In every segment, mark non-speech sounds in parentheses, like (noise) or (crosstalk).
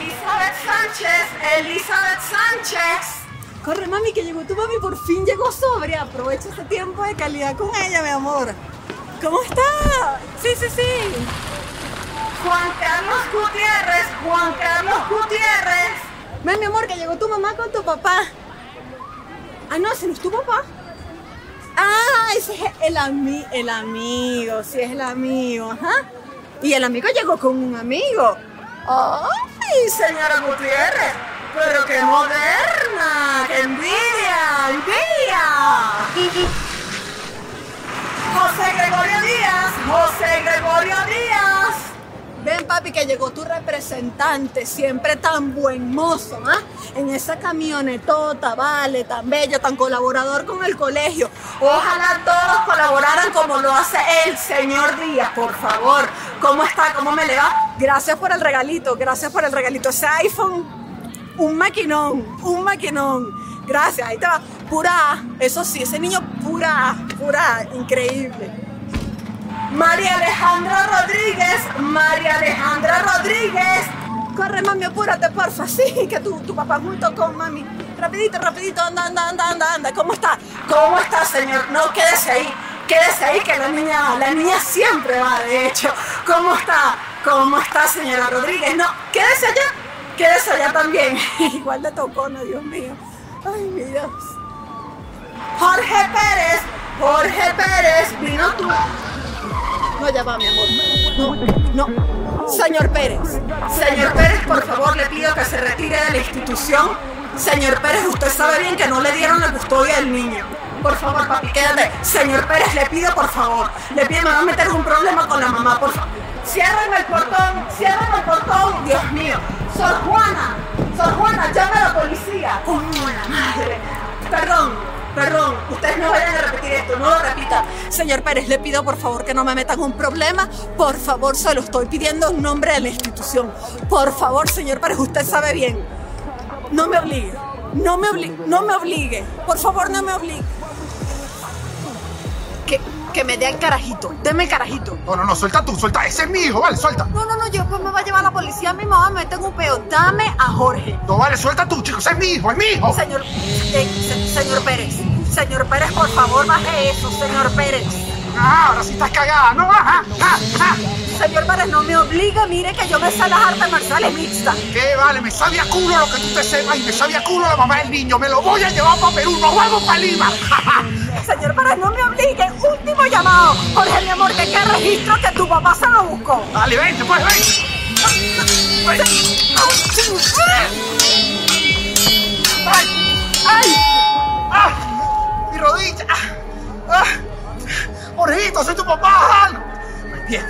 Elizabeth Sánchez, Elizabeth Sánchez. Corre, mami, que llegó tu mami, por fin llegó sobria. Aprovecha ese tiempo de calidad con ella, mi amor. ¿Cómo está? Sí, sí, sí. Juan Carlos Gutiérrez, Juan Carlos Gutiérrez. Ven, mi amor, que llegó tu mamá con tu papá. Ah, no, ese no es tu papá. Ah, ese es el, ami el amigo, sí es el amigo, ajá. Y el amigo llegó con un amigo. ¡Ay, señora Gutiérrez! ¡Pero qué moderna! ¡Qué envidia! ¡Envidia! José Gregorio Díaz, José Gregorio Díaz. Ven, papi, que llegó tu representante, siempre tan buen mozo, ¿ah? En esa camionetota, vale, tan bello, tan colaborador con el colegio. Ojalá todos colaboraran como lo hace el señor Díaz, por favor. ¿Cómo está? ¿Cómo me le va? Gracias por el regalito, gracias por el regalito. Ese iPhone, un maquinón, un maquinón. Gracias, ahí te va. Pura. Eso sí, ese niño pura pura increíble. María Alejandra Rodríguez, María Alejandra Rodríguez. Corre, mami, apúrate, porfa. Sí, que tu, tu papá es muy tocón, mami. Rapidito, rapidito, anda, anda, anda, anda, anda. ¿Cómo está? ¿Cómo está, señor? No, quédese ahí. Quédese ahí que la niña, la niña siempre va, de hecho. ¿Cómo está? ¿Cómo está, señora Rodríguez? No, quédese allá. Quédese allá también. (laughs) Igual de tocona, Dios mío. Ay, mi Dios. Jorge Pérez, Jorge Pérez, vino tú. No, ya mi amor. No, no. Señor Pérez. Señor Pérez, por favor, le pido que se retire de la institución. Señor Pérez, usted sabe bien que no le dieron la custodia del niño. Por favor, papi, quédate. Señor Pérez, le pido por favor. Le pido, me va meter un problema con la mamá, por favor. Cierren el portón, cierren el portón. Dios mío. Sor Juana, Sor Juana, llame a la policía. ¡Coño, la madre! Perdón, perdón. Ustedes no vayan a repetir esto, no lo repita. Señor Pérez, le pido por favor que no me metan un problema. Por favor, se lo estoy pidiendo en nombre de la institución. Por favor, señor Pérez, usted sabe bien. No me obligue. No me obligue. No me obligue. Por favor, no me obligue. Que, que me dé el carajito. Deme el carajito. No, no, no, suelta tú, suelta. Ese es mi hijo, vale, suelta. No, no, no, yo pues me va a llevar a la policía. Mi mamá me tengo un peo. Dame a Jorge. No, vale, suelta tú, chicos. Ese es mi hijo, es mi hijo. Señor, eh, se- señor Pérez. Señor Pérez, por favor, baje eso, señor Pérez. Ah, ahora sí estás cagada, ¿no? Ajá, ajá, ajá. Señor Pérez, no me obliga, mire que yo me sé las artes marciales mixtas. ¿Qué vale? Me sabe a culo lo que tú te sepas y me sabe a culo la mamá del niño. Me lo voy a llevar para Perú, nos vamos para Lima. (laughs) Señor Pérez, no me obligue. Último llamado. Jorge, mi amor, que qué registro que tu papá se lo buscó. Dale, vente, pues, vente. Ven. ¡Ay! ¡Ay! ¡Ah! ¡Mi rodilla! ¡Ah! ¡Jorgito, soy tu papá!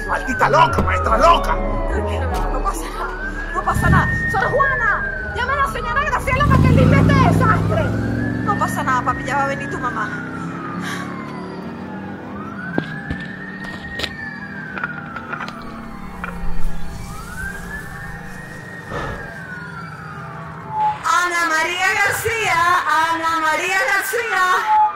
Maldita loca, maestra loca. Tranquilo, no pasa nada. No pasa nada. Sor Juana, llama a la señora Graciela para que limpie este desastre. No pasa nada, papi, ya va a venir tu mamá. Ana María García, Ana María García.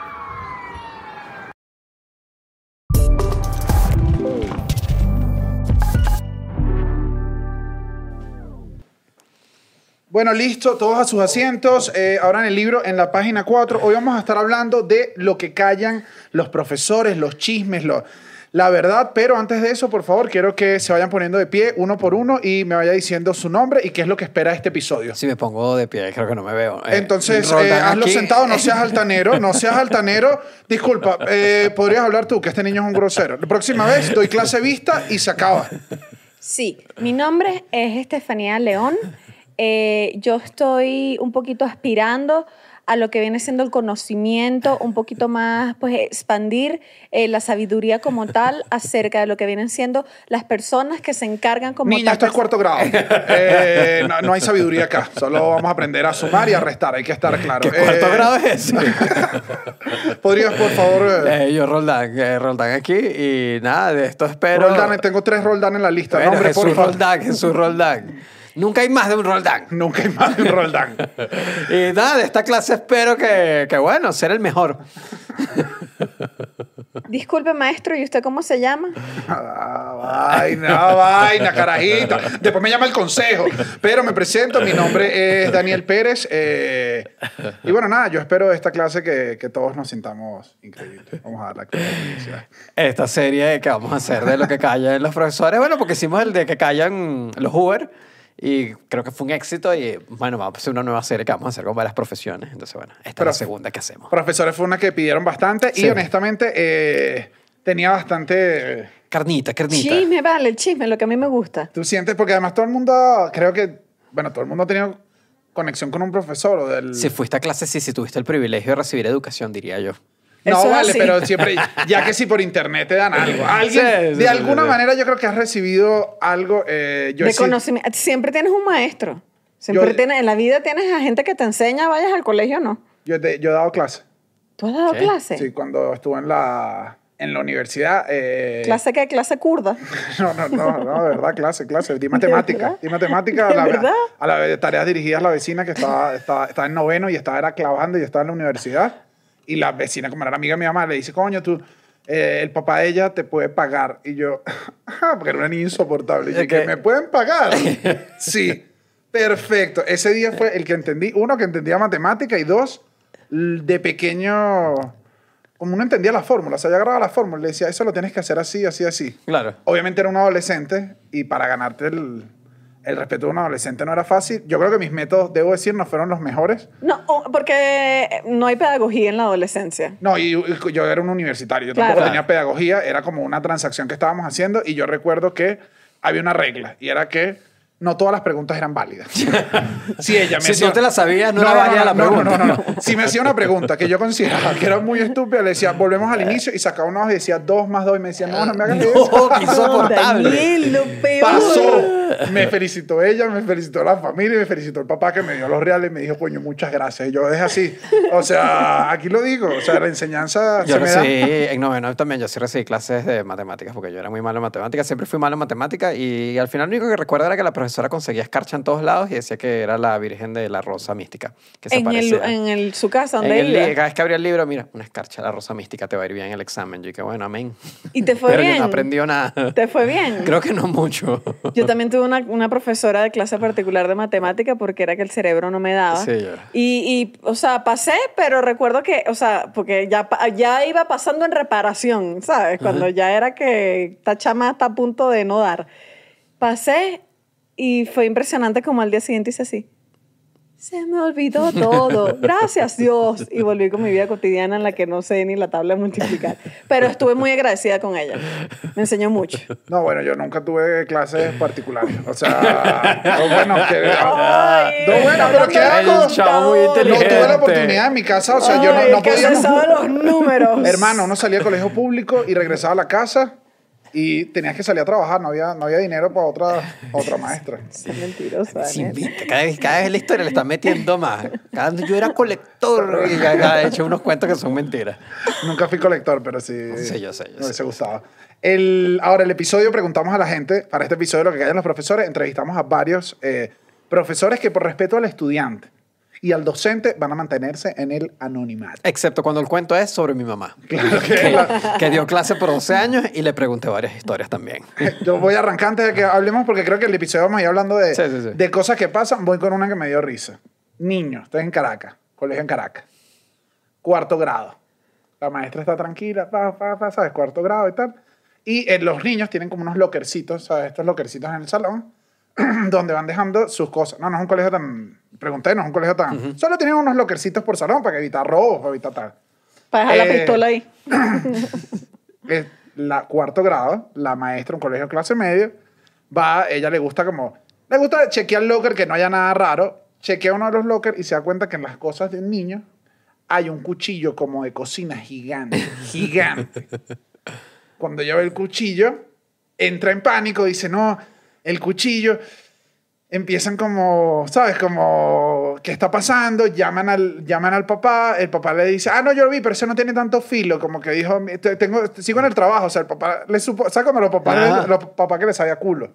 Bueno, listo, todos a sus asientos. Eh, ahora en el libro, en la página 4, hoy vamos a estar hablando de lo que callan los profesores, los chismes, lo- la verdad. Pero antes de eso, por favor, quiero que se vayan poniendo de pie uno por uno y me vaya diciendo su nombre y qué es lo que espera este episodio. Si me pongo de pie, creo que no me veo. Eh, Entonces, eh, hazlo aquí. sentado, no (laughs) seas altanero, no seas altanero. Disculpa, eh, podrías hablar tú, que este niño es un grosero. La próxima vez doy clase vista y se acaba. Sí, mi nombre es Estefanía León. Eh, yo estoy un poquito aspirando a lo que viene siendo el conocimiento, un poquito más, pues expandir eh, la sabiduría como tal acerca de lo que vienen siendo las personas que se encargan como Niña, tal. esto es cuarto grado. Eh, no, no hay sabiduría acá. Solo vamos a aprender a sumar y a restar. Hay que estar claro. ¿Qué cuarto Eh, grado es ese? (laughs) ¿Podrías, por favor? eh, Eh, yo, Roldán, eh, Roldán aquí y nada, de esto espero. Roldán, tengo tres Roldán en la lista. Bueno, Nombre, Jesús por favor. Roldán, Jesús Roldán. Nunca hay más de un Roldán. (laughs) Nunca hay más de un Roldán. (laughs) Y nada, de esta clase espero que, que bueno, ser el mejor. (laughs) Disculpe, maestro, ¿y usted cómo se llama? Ah, vaina, vaina, carajito. Después me llama el consejo. Pero me presento, mi nombre es Daniel Pérez. eh, y bueno, nada, yo espero esta clase que, que todos nos sintamos increíbles. Vamos a dar la felicidad. Esta serie que vamos a hacer de lo que callan los profesores, bueno, porque hicimos el de que callan los Uber y creo que fue un éxito y bueno, vamos a hacer una nueva serie que vamos a hacer con varias profesiones. Entonces, bueno, esta Pero- es la segunda que hacemos. Profesores fue una que pidieron bastante y Sí. honestamente eh, tenía bastante... eh, Carnita, carnita. Chisme, vale, el chisme, lo que a mí me gusta. Tú sientes, porque además todo el mundo, creo que, bueno, todo el mundo ha tenido conexión con un profesor o del... Si fuiste a clase, sí, si tuviste el privilegio de recibir educación, diría yo. No, Eso es vale, así. pero siempre, ya que si por internet te dan algo. Alguien, Sí, sí, de sí, alguna sí. manera yo creo que has recibido algo. eh, yo de conocimiento. Siempre tienes un maestro. Siempre Yo- tienes, en la vida tienes a gente que te enseña, vayas al colegio o no. Yo, te- yo he dado clase. ¿Tú has dado ¿Sí? clase? Sí, cuando estuve en la, en la universidad. eh, ¿Clase qué? ¿Clase kurda? (laughs) No, no, no, no, de verdad, clase, clase. Di (laughs) matemática. Di matemática a ¿De la, verdad? a la tareas dirigidas a la vecina que estaba, estaba, estaba en noveno y estaba era clavando y estaba en la universidad. Y la vecina, como era amiga de mi mamá, le dice, coño, tú, eh, el papá de ella te puede pagar. Y yo, "Ajá", (laughs) porque era una niña insoportable. Y yo, Ok. ¿que me pueden pagar? (laughs) sí, perfecto. Ese día fue el que entendí, uno, que entendía matemática y dos, de pequeño, como uno entendía la fórmula, o sea, yo agarraba la fórmula y le decía, eso lo tienes que hacer así, así, así. Claro. Obviamente era un adolescente y para ganarte el, el respeto de un adolescente no era fácil. Yo creo que mis métodos, debo decir, no fueron los mejores. No, porque no hay pedagogía en la adolescencia. No, y, y yo era un universitario, yo Claro. tampoco tenía pedagogía, era como una transacción que estábamos haciendo y yo recuerdo que había una regla y era que no todas las preguntas eran válidas. (laughs) si ella me Si hacía- no te la sabías, no era válida la no, no, pregunta. No, no, no. Si me hacía una pregunta que yo consideraba que era muy estúpida, le decía, volvemos al inicio y sacaba una hoja y decía dos más dos y me decía, no, no me hagas eso. No, (laughs) qué insoportable. Daniel, lo peor. Pasó. Me felicitó ella, me felicitó la familia, y me felicitó el papá que me dio los reales y me dijo, coño, muchas gracias. Y yo es así. O sea, aquí lo digo. O sea, la enseñanza Yo se me da. recibí, en noveno también, yo sí recibí clases de matemáticas, porque yo era muy malo en matemáticas, siempre fui malo en matemáticas, y al final lo único que recuerdo era que la profesora conseguía escarcha en todos lados y decía que era la Virgen de la Rosa Mística, que se En, el, en el- su casa, En donde el cada vez que abría el libro, mira, una escarcha de la Rosa Mística te va a ir bien en el examen. Yo dije, bueno, amén. Y te fue Pero bien. yo no aprendió nada. ¿Te fue bien? (laughs) Creo que no mucho. Yo también tuve una, una profesora de clase particular de matemática porque era que el cerebro no me daba. Sí, y, y, o sea, pasé, pero recuerdo que, o sea, porque ya, ya iba pasando en reparación, ¿sabes? Cuando ya era que esta chama está a punto de no dar. Pasé y fue impresionante como al día siguiente hice así. Se me olvidó todo. (laughs) Gracias Dios. Y volví con mi vida cotidiana en la que no sé ni la tabla de multiplicar. Pero estuve muy agradecida con ella. Me enseñó mucho. No, bueno, yo nunca tuve clases particulares. O sea, (laughs) no, bueno, que. Ay, no, bueno, pero ¿qué hago? El chavo muy No tuve la oportunidad en mi casa. O sea, yo no, Ay, no sabe los números. Hermano, uno salía al colegio público y regresaba a la casa y tenías que salir a trabajar. No había, no había dinero para otra, para otra maestra. (laughs) Sí, Daniel. viste, cada vez, cada vez la historia le está metiendo más. Cada vez yo era colector y ya- ha hecho unos cuentos que son mentiras. Nunca fui colector, pero sí. Sí, yo sé, yo Me hubiese gustado. El, ahora, el episodio preguntamos a la gente, para este episodio lo que callan los profesores, entrevistamos a varios eh, profesores que por respeto al estudiante y al docente van a mantenerse en el anonimato. Excepto cuando el cuento es sobre mi mamá. (laughs) Claro que Que, la- que dio clase por 12 años y le pregunté varias historias también. (laughs) Yo voy a arrancar antes de que hablemos porque creo que el episodio vamos a ir hablando de, Sí, sí, sí. de cosas que pasan. Voy con una que me dio risa. Niños, estoy en Caracas, colegio en Caracas. Cuarto grado. La maestra está tranquila, pa, pa, pa, ¿sabes? Cuarto grado y tal. Y eh, los niños tienen como unos lockercitos, ¿sabes? Estos lockercitos en el salón, (clears throat) donde van dejando sus cosas. No, no es un colegio tan... Pregunté, no es un colegio tan... Solo tienen unos lockercitos por salón para evitar robos, para evitar tal. Para dejar la Eh, pistola ahí. (laughs) es la cuarto grado, la maestra, un colegio de clase media, va, ella le gusta como, le gusta chequear el locker que no haya nada raro, chequea uno de los lockers y se da cuenta que en las cosas del niño hay un cuchillo como de cocina gigante, (laughs) gigante. Cuando ella ve el cuchillo, entra en pánico, dice, no, el cuchillo, empiezan como, ¿sabes? Como, ¿qué está pasando? Llaman al, llaman al papá, el papá le dice, ah, no, yo lo vi, pero ese no tiene tanto filo, como que dijo, "Te- tengo, sigo en el trabajo, o sea, el papá le supo, ¿sabes cuando los papás, los papás que les sabía culo?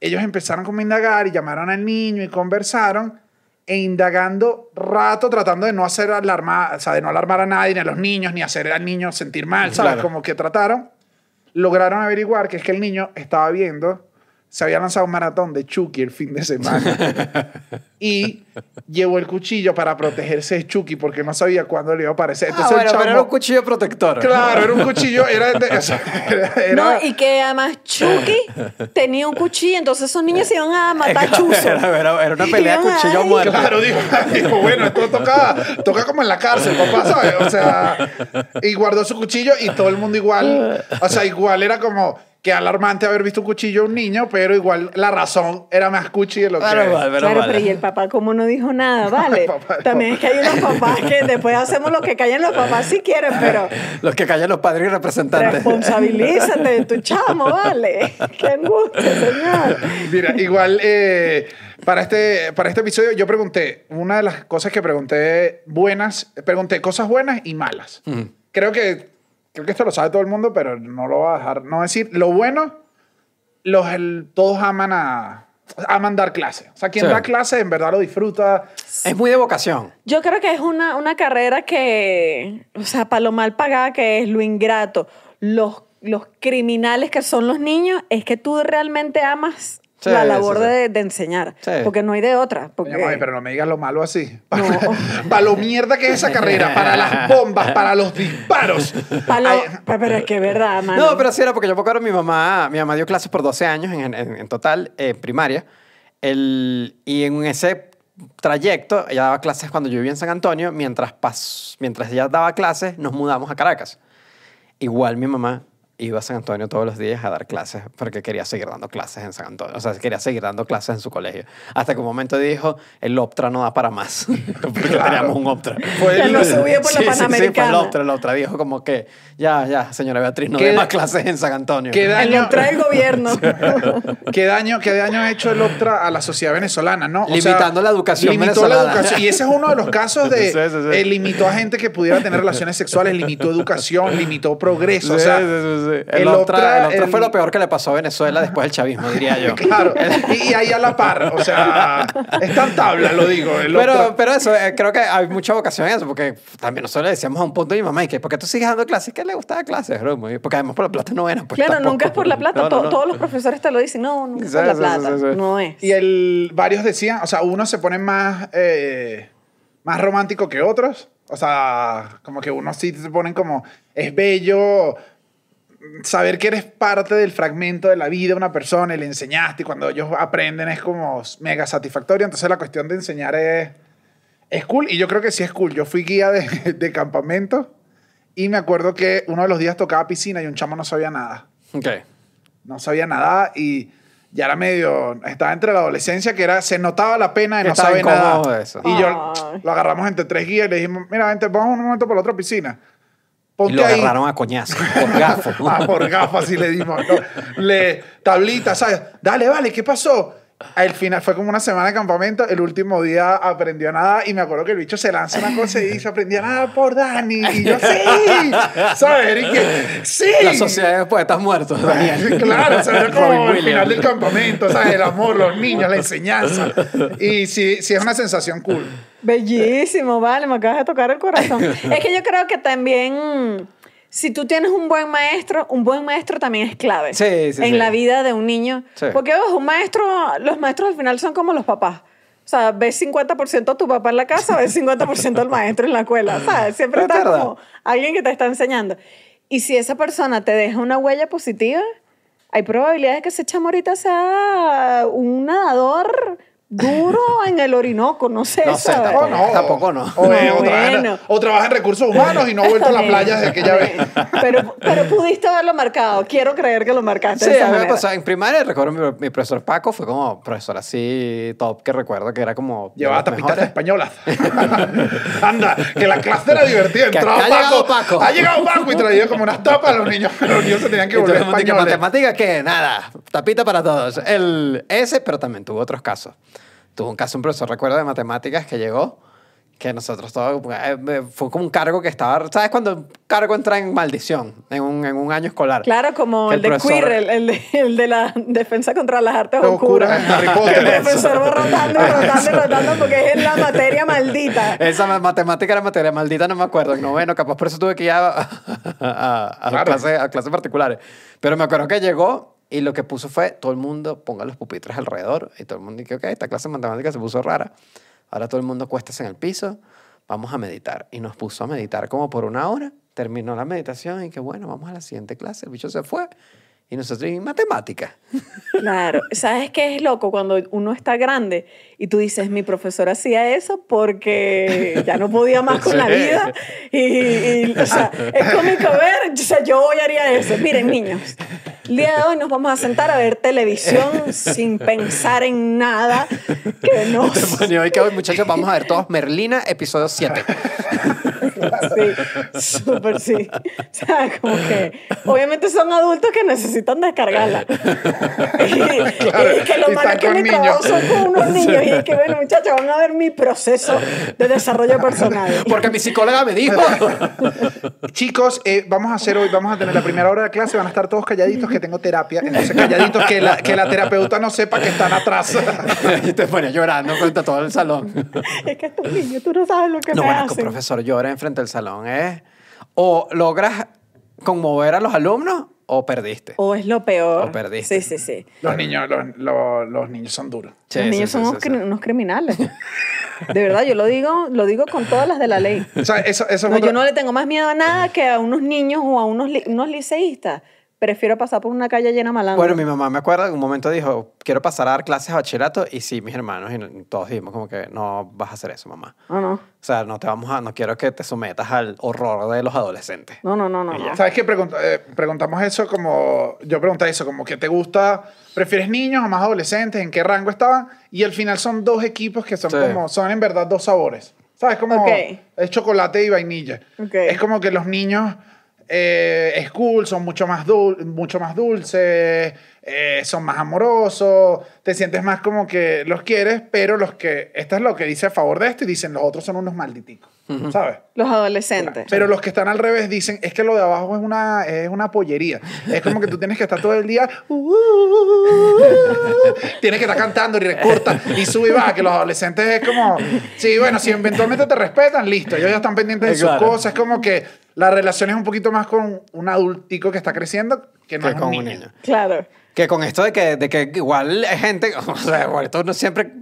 Ellos empezaron como a indagar y llamaron al niño y conversaron e indagando rato, tratando de no hacer alarmar, o sea, de no alarmar a nadie, ni a los niños, ni hacer al niño sentir mal, ¿sabes? Claro. Como que trataron, lograron averiguar que es que el niño estaba viendo, se había lanzado un maratón de Chucky el fin de semana (laughs) y llevó el cuchillo para protegerse de Chucky porque no sabía cuándo le iba a aparecer. Ah, Entonces el bueno, pero era chamo- un cuchillo protector. Claro, era un cuchillo, era, de- o sea, (laughs) era- era- No, y que además Chucky tenía un cuchillo, entonces esos niños se iban a matar Era, chuzo. era- era una pelea Iban cuchillo a muerte. Claro, dijo, dijo, bueno, esto toca, toca como en la cárcel, papá, ¿sabes? O sea, y guardó su cuchillo y todo el mundo igual, o sea, igual era como que alarmante haber visto un cuchillo a un niño, pero igual la razón era más cuchi de lo que... Claro, vale, pero claro, vale. pero y el papá como no dijo nada, (laughs) vale. Papá, También es que hay unos (laughs) papás que después hacemos lo que callan los papás si quieren, pero Los que callan los padres y representantes. responsabilízate de tu chamo, vale. (laughs) Qué angustia, señor. Mira, igual eh, para, este, para este episodio yo pregunté, una de las cosas que pregunté buenas, pregunté cosas buenas y malas. Creo que creo que esto lo sabe todo el mundo, pero no lo voy a dejar no decir. Lo bueno, los, el- todos aman a aman dar clase. O sea, quien Sí. da clase en verdad lo disfruta. Es muy de vocación. Yo creo que es una, una carrera que, o sea, para lo mal pagada que es, lo ingrato, los, los criminales que son los niños, es que tú realmente amas Sí, la labor sí, sí. De, de enseñar. Sí. Porque no hay de otra. Porque, pero no me digas lo malo así. (laughs) (laughs) Para lo mierda que es esa carrera, para las bombas, para los disparos. (laughs) Pa' lo- Ay, pa- pero es que es verdad, mano. No, pero sí era porque yo me acuerdo mi mamá, mi mamá dio clases por 12 años en, en- en total, en primaria. El, y en ese trayecto, ella daba clases cuando yo vivía en San Antonio, mientras, pas, mientras ella daba clases, nos mudamos a Caracas. Igual mi mamá iba a San Antonio todos los días a dar clases porque quería seguir dando clases en San Antonio. O sea, quería seguir dando clases en su colegio. Hasta que un momento dijo, el Optra no da para más. (laughs) porque teníamos un Optra. Fue Ya el- lo subió por Sí, la sí, sí, fue el Panamericana. Optra, el Optra. Dijo como que, ya, ya, señora Beatriz, no ¿Qué- dé más clases en San Antonio. ¿Qué El daño, el gobierno. (laughs) ¿Qué daño, ¿Qué daño ha hecho el OPTRA a la sociedad venezolana? ¿no? O Limitando la educación limitó la venezolana. educación. Y ese es uno de los casos de... (laughs) Sí, sí, sí. eh, limitó a gente que pudiera tener relaciones sexuales, limitó educación, limitó progreso. o sea, Sí, sí. el El, el Optra el- fue lo peor que le pasó a Venezuela después del chavismo, diría yo. (laughs) Claro, y, ahí a la par, o sea, está en tabla, lo digo. El Pero, pero eso, eh, creo que hay mucha vocación en eso, porque también nosotros le decíamos a un punto de mi mamá, y que, ¿por qué tú sigues dando clases? ¿Qué le gustaba clases, bro? Porque además por la plata no era. Pues, claro, tampoco. nunca es por la plata. No, no, no. Todos los profesores te lo dicen. No, nunca es Sí, por la plata. sí, sí. No es. Y el, varios decían, o sea, unos se ponen más, eh, más romántico que otros. O sea, como que unos sí se ponen como, es bello saber que eres parte del fragmento de la vida de una persona y le enseñaste y cuando ellos aprenden es como mega satisfactorio. Entonces la cuestión de enseñar es, es cool y yo creo que sí es cool. Yo fui guía de, (laughs) de campamento y me acuerdo que uno de los días tocaba piscina y un chamo no sabía nada Ok. no sabía nada y ya era medio, estaba entre la adolescencia que era, se notaba la pena de no saber nada. eso. Y yo Ay. lo agarramos entre tres guías y le dijimos, mira, vente, vamos un momento por la otra piscina. Y Ponte lo ahí. agarraron a coñazo, (laughs) por gafo. Ah, por gafas y le dimos. no. Le, tablita, ¿sabes? Dale, vale, ¿qué pasó? Al final fue como una semana de campamento. El último día aprendió a nadar y me acuerdo que el bicho se lanza una cosa y dice: Aprendí a nadar por Dani. Y yo, sí, (laughs) ¿sabes? Y que, sí. La sociedad de poetas muertos, Daniel. (laughs) Claro, era como el final del campamento, ¿sabes? El amor, los niños, la enseñanza. Y sí, sí es una sensación cool. Bellísimo, vale, me acabas de tocar el corazón. (laughs) es que yo creo que también, si tú tienes un buen maestro, un buen maestro también es clave Sí, sí, en sí. la vida de un niño. Porque ojo, un maestro, los maestros al final son como los papás. O sea, ves 50% a tu papá en la casa, ves 50% al maestro en la escuela. ¿Sabes? Siempre Es está como alguien que te está enseñando. Y si esa persona te deja una huella positiva, hay probabilidades que ese chamo ahorita sea un nadador duro en el Orinoco, no sé. No sé, ¿sabes? tampoco. Tampoco no. O, No, o trabaja, en- bueno. o trabaja en recursos humanos y no ha vuelto a la playa desde aquella vez. Pero, pero pudiste haberlo marcado. Quiero creer que lo marcaste Sí, de esa a mí me pasó. En primaria recuerdo mi, mi profesor Paco fue como profesor así top que recuerdo que era como. Llevaba tapitas españolas. (laughs) Anda, que la clase era divertida. Que Entraba ha llegado Paco, Paco. Ha llegado Paco y traía como unas tapas a los niños. (laughs) Los niños se tenían que volver el mundo, ¿y que españoles. matemática que nada, tapita para todos. El, ese, pero también tuvo otros casos. Tuvo un caso, un profesor, recuerdo, de matemáticas que llegó, que nosotros todos, eh, fue como un cargo que estaba, ¿sabes? Cuando un cargo entra en maldición en un, en un año escolar. Claro, como Que el, de profesor- Queer, el, el de, el de la defensa contra las artes Oscura oscuras. el profesor va rotando y rotando y rotando porque es la materia maldita. Esa ma- matemática era materia maldita, no me acuerdo. En noveno, capaz por eso tuve que ir a, a, (laughs) a- a Claro. clases, a clases particulares. Pero me acuerdo que llegó y lo que puso fue, todo el mundo ponga los pupitres alrededor. Y todo el mundo dijo, ok, esta clase de matemática se puso rara. Ahora todo el mundo acuéstese en el piso, vamos a meditar. Y nos puso a meditar como por una hora. Terminó la meditación y que bueno, vamos a la siguiente clase. El bicho se fue. Y nosotros, y matemática. Claro, ¿sabes qué es loco? Cuando uno está grande y tú dices, mi profesor hacía eso porque ya no podía más con la vida. Y, y, o sea, es cómico ver, o sea, yo hoy haría eso. Miren, niños, el día de hoy nos vamos a sentar a ver televisión sin pensar en nada que no (laughs) hoy que hoy, muchachos, vamos a ver todos Merlina, episodio 7. Sí, súper sí. O sea, como que obviamente son adultos que necesitan descargarla. Y, y que lo malo es que mi trabajo son con unos niños y es que, bueno, muchachos, van a ver mi proceso de desarrollo personal. Porque mi psicóloga me dijo. (laughs) Chicos, eh, vamos a hacer hoy, vamos a tener la primera hora de clase, van a estar todos calladitos que tengo terapia, entonces calladitos que la, que la terapeuta no sepa que están atrás. (laughs) y te ponía llorando frente a todo el salón. Es que estos niños, tú no sabes lo que No, me bueno, hacen. profesor llora enfrente del salón es o logras conmover a los alumnos o perdiste. O es lo peor. O perdiste. Sí, sí, sí. Los niños, los, los- los niños son duros. Sí, Los niños sí, son sí, unos, unos criminales. De verdad, yo lo digo, lo digo con todas las de la ley. O sea, eso, eso es No, yo no le tengo más miedo a nada que a unos niños o a unos, li- unos liceístas. Prefiero pasar por una calle llena de malandros. Bueno, mi mamá me acuerdo, en un momento dijo, quiero pasar a dar clases de bachillerato y sí, mis hermanos y todos dijimos como que no vas a hacer eso, mamá. No, no. O sea, no te vamos a, no quiero que te sometas al horror de los adolescentes. No, no, no, no. No. ¿Sabes qué? Pregunta- eh, preguntamos eso como... Yo pregunté eso, como que te gusta... ¿Prefieres niños o más adolescentes? ¿En qué rango estaban? Y al final son dos equipos que son Sí. como... Son en verdad dos sabores. ¿Sabes? Como... Ok. Es chocolate y vainilla. Ok. Es como que los niños... Eh, cool, son mucho más, dul- mucho más dulces, eh, son más amorosos, te sientes más como que los quieres, pero los que, esto es lo que dice a favor de esto y dicen los otros son unos malditicos, ¿sabes? Los adolescentes. Pero los que están al revés dicen, es que lo de abajo es una, es una pollería. Es como que tú tienes que estar todo el día, "Uh, tienes que estar cantando y recorta y sube y baja, que los adolescentes es como, sí, bueno, si eventualmente te respetan, listo, ellos ya están pendientes de sus Claro. cosas, es como que la relación es un poquito más con un adultico que está creciendo que no Que es con un un niño. niño. Claro. Que con esto de que, de que igual hay gente, (laughs) o sea, igual esto no siempre,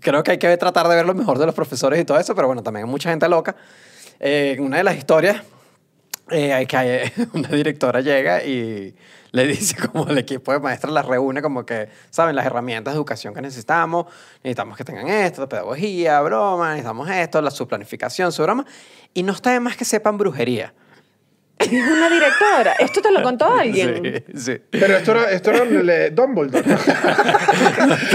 creo que hay que tratar de ver lo mejor de los profesores y todo eso, pero bueno, también hay mucha gente loca. Eh, una de las historias, eh, que hay- (laughs) una directora llega y le dice (laughs) como el equipo de maestras las reúne como que, ¿saben? Las herramientas de educación que necesitamos, necesitamos que tengan esto, pedagogía, broma, necesitamos esto, la, su planificación, su broma, y no está de más que sepan brujería. Dijo una directora. ¿Esto te lo contó alguien? Sí, sí. Pero esto era, esto era el Dumbledore. (laughs)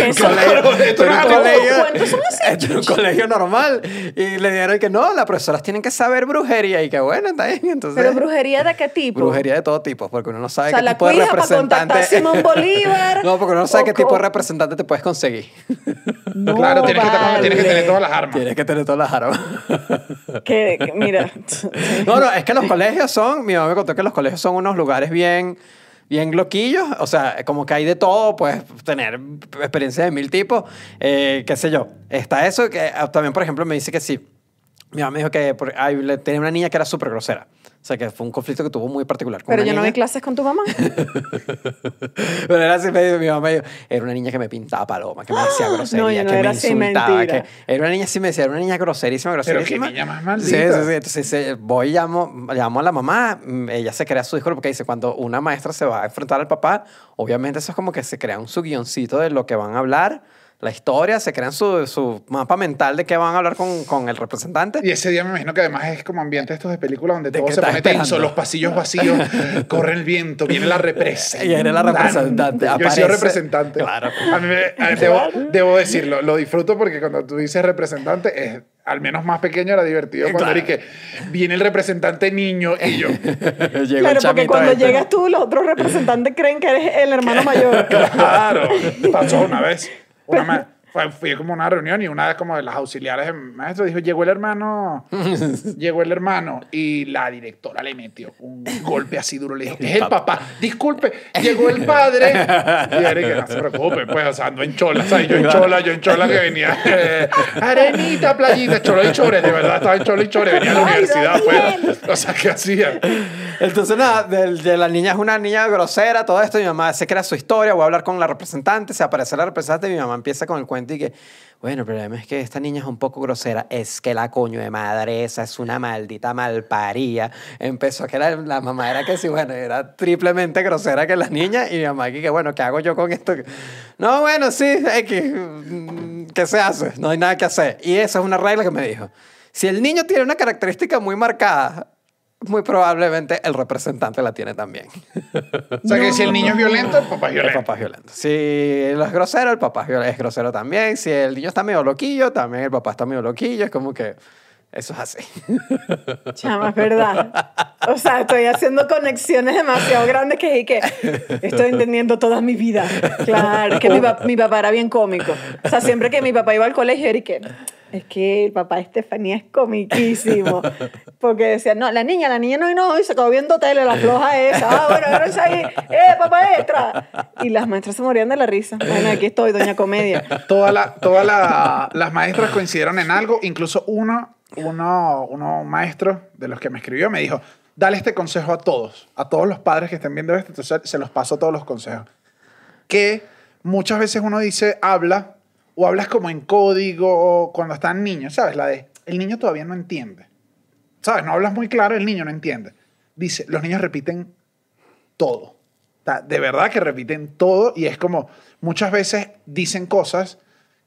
Eso- colegio, esto es un colegio- ¿Cuántos son así? esto era un colegio normal. Y le dijeron que no, las profesoras tienen que saber brujería. Y que bueno, está bien. Entonces, Pero brujería de qué tipo? brujería de todo tipo, porque uno no sabe O sea, qué la tipo de para representante. Simón Bolívar. (laughs) no, porque uno no sabe o qué tipo de representante te puedes conseguir. No, claro, tienes que, tienes que tener todas las armas. Tienes que tener todas las armas. Que, que, mira. (laughs) No, no, es que los colegios son, mi mamá me contó que los colegios son unos lugares bien, bien loquillos, o sea, como que hay de todo, puedes tener experiencias de mil tipos, eh, qué sé yo. Está eso, que ah, también, por ejemplo, me dice que sí. Mi mamá me dijo que por- ay, tenía una niña que era súper grosera. O sea, que fue un conflicto que tuvo muy particular. con Pero una yo no niña. vi clases con tu mamá. (laughs) Pero era así, mi mamá me dijo, era una niña que me pintaba paloma, que me decía grosería, No, no que era me así, insultaba, mentira. que era una niña así, me decía, era una niña groserísima, Pero qué groserísima. niña más Sí, maldita. sí, sí. Entonces eh, voy y llamo, llamo a la mamá, mm, ella se crea su discurso porque dice, cuando una maestra se va a enfrentar al papá, obviamente eso es como que se crean su guioncito de lo que van a hablar, la historia, se crean su, su mapa mental de qué van a hablar con, con el representante. Y ese día me imagino que además es como ambiente estos de películas donde De todo se pone tenso, los pasillos vacíos, (laughs) corre el viento, viene la representante. Y eres la representante, Yo he sido representante. Claro. A mí me- a- debo, debo decirlo, lo disfruto porque cuando tú dices representante, es, al menos más pequeño era divertido cuando Claro. era que viene el representante niño y yo. (laughs) Llegó Claro, porque cuando este. llegas tú, los otros representantes creen que eres el hermano (laughs) mayor. Claro, pasó una vez. Una ma- fue, fui como a una reunión y una de como de las auxiliares del maestro dijo, llegó el hermano, (laughs) llegó el hermano y la directora le metió un golpe así duro, le dijo, es el papá, disculpe, llegó el padre. Y Eric, no se preocupe, pues, o sea, ando en chola, ¿sabes? Yo en chola, yo en chola que venía, eh, arenita, playita, cholo y chore, de verdad, estaba en chola y chore, venía a la universidad, pues, o sea, ¿qué hacía? Entonces, nada, de, de la niña es una niña grosera, todo esto. Mi mamá se crea su historia, voy a hablar con la representante, se aparece la representante y mi mamá empieza con el cuento y que, bueno, el problema es que esta niña es un poco grosera. Es que la coño de madre esa es una maldita malparía. Empezó que la, mamá era que sí, bueno, era triplemente grosera que la niña y mi mamá que, que, bueno, ¿qué hago yo con esto? No, bueno, sí, X, mm, ¿qué se hace? No hay nada que hacer. Y esa es una regla que me dijo. Si el niño tiene una característica muy marcada, muy probablemente el representante la tiene también. (laughs) O sea, que si el niño es violento, el papá es El violento. papá es violento. Si él es grosero, el papá es grosero también. Si el niño está medio loquillo, también el papá está medio loquillo. Es como que eso es así. (laughs) Chama, es verdad. O sea, estoy haciendo conexiones demasiado grandes que, y que estoy entendiendo toda mi vida. Claro, es que mi, mi papá era bien cómico. O sea, siempre que mi papá iba al colegio, era y que es que el papá de Estefanía es comiquísimo. Porque decía, no, la niña, la niña no, y no, y se acabó viendo tele, la floja esa. Ah, bueno, agárrense ahí. ¡Eh, papá extra! Y las maestras se morían de la risa. Bueno, aquí estoy, doña Comedia. Todas la- las maestras coincidieron en algo, incluso uno, uno, uno maestro de los que me escribió me dijo, dale este consejo a todos, a todos los padres que estén viendo esto, entonces se los paso todos los consejos. Que muchas veces uno dice, habla, o hablas como en código, cuando están niños, ¿sabes? La de, el niño todavía no entiende. ¿Sabes? No hablas muy claro, el niño no entiende. Dice, los niños repiten todo. De verdad que repiten todo y es como muchas veces dicen cosas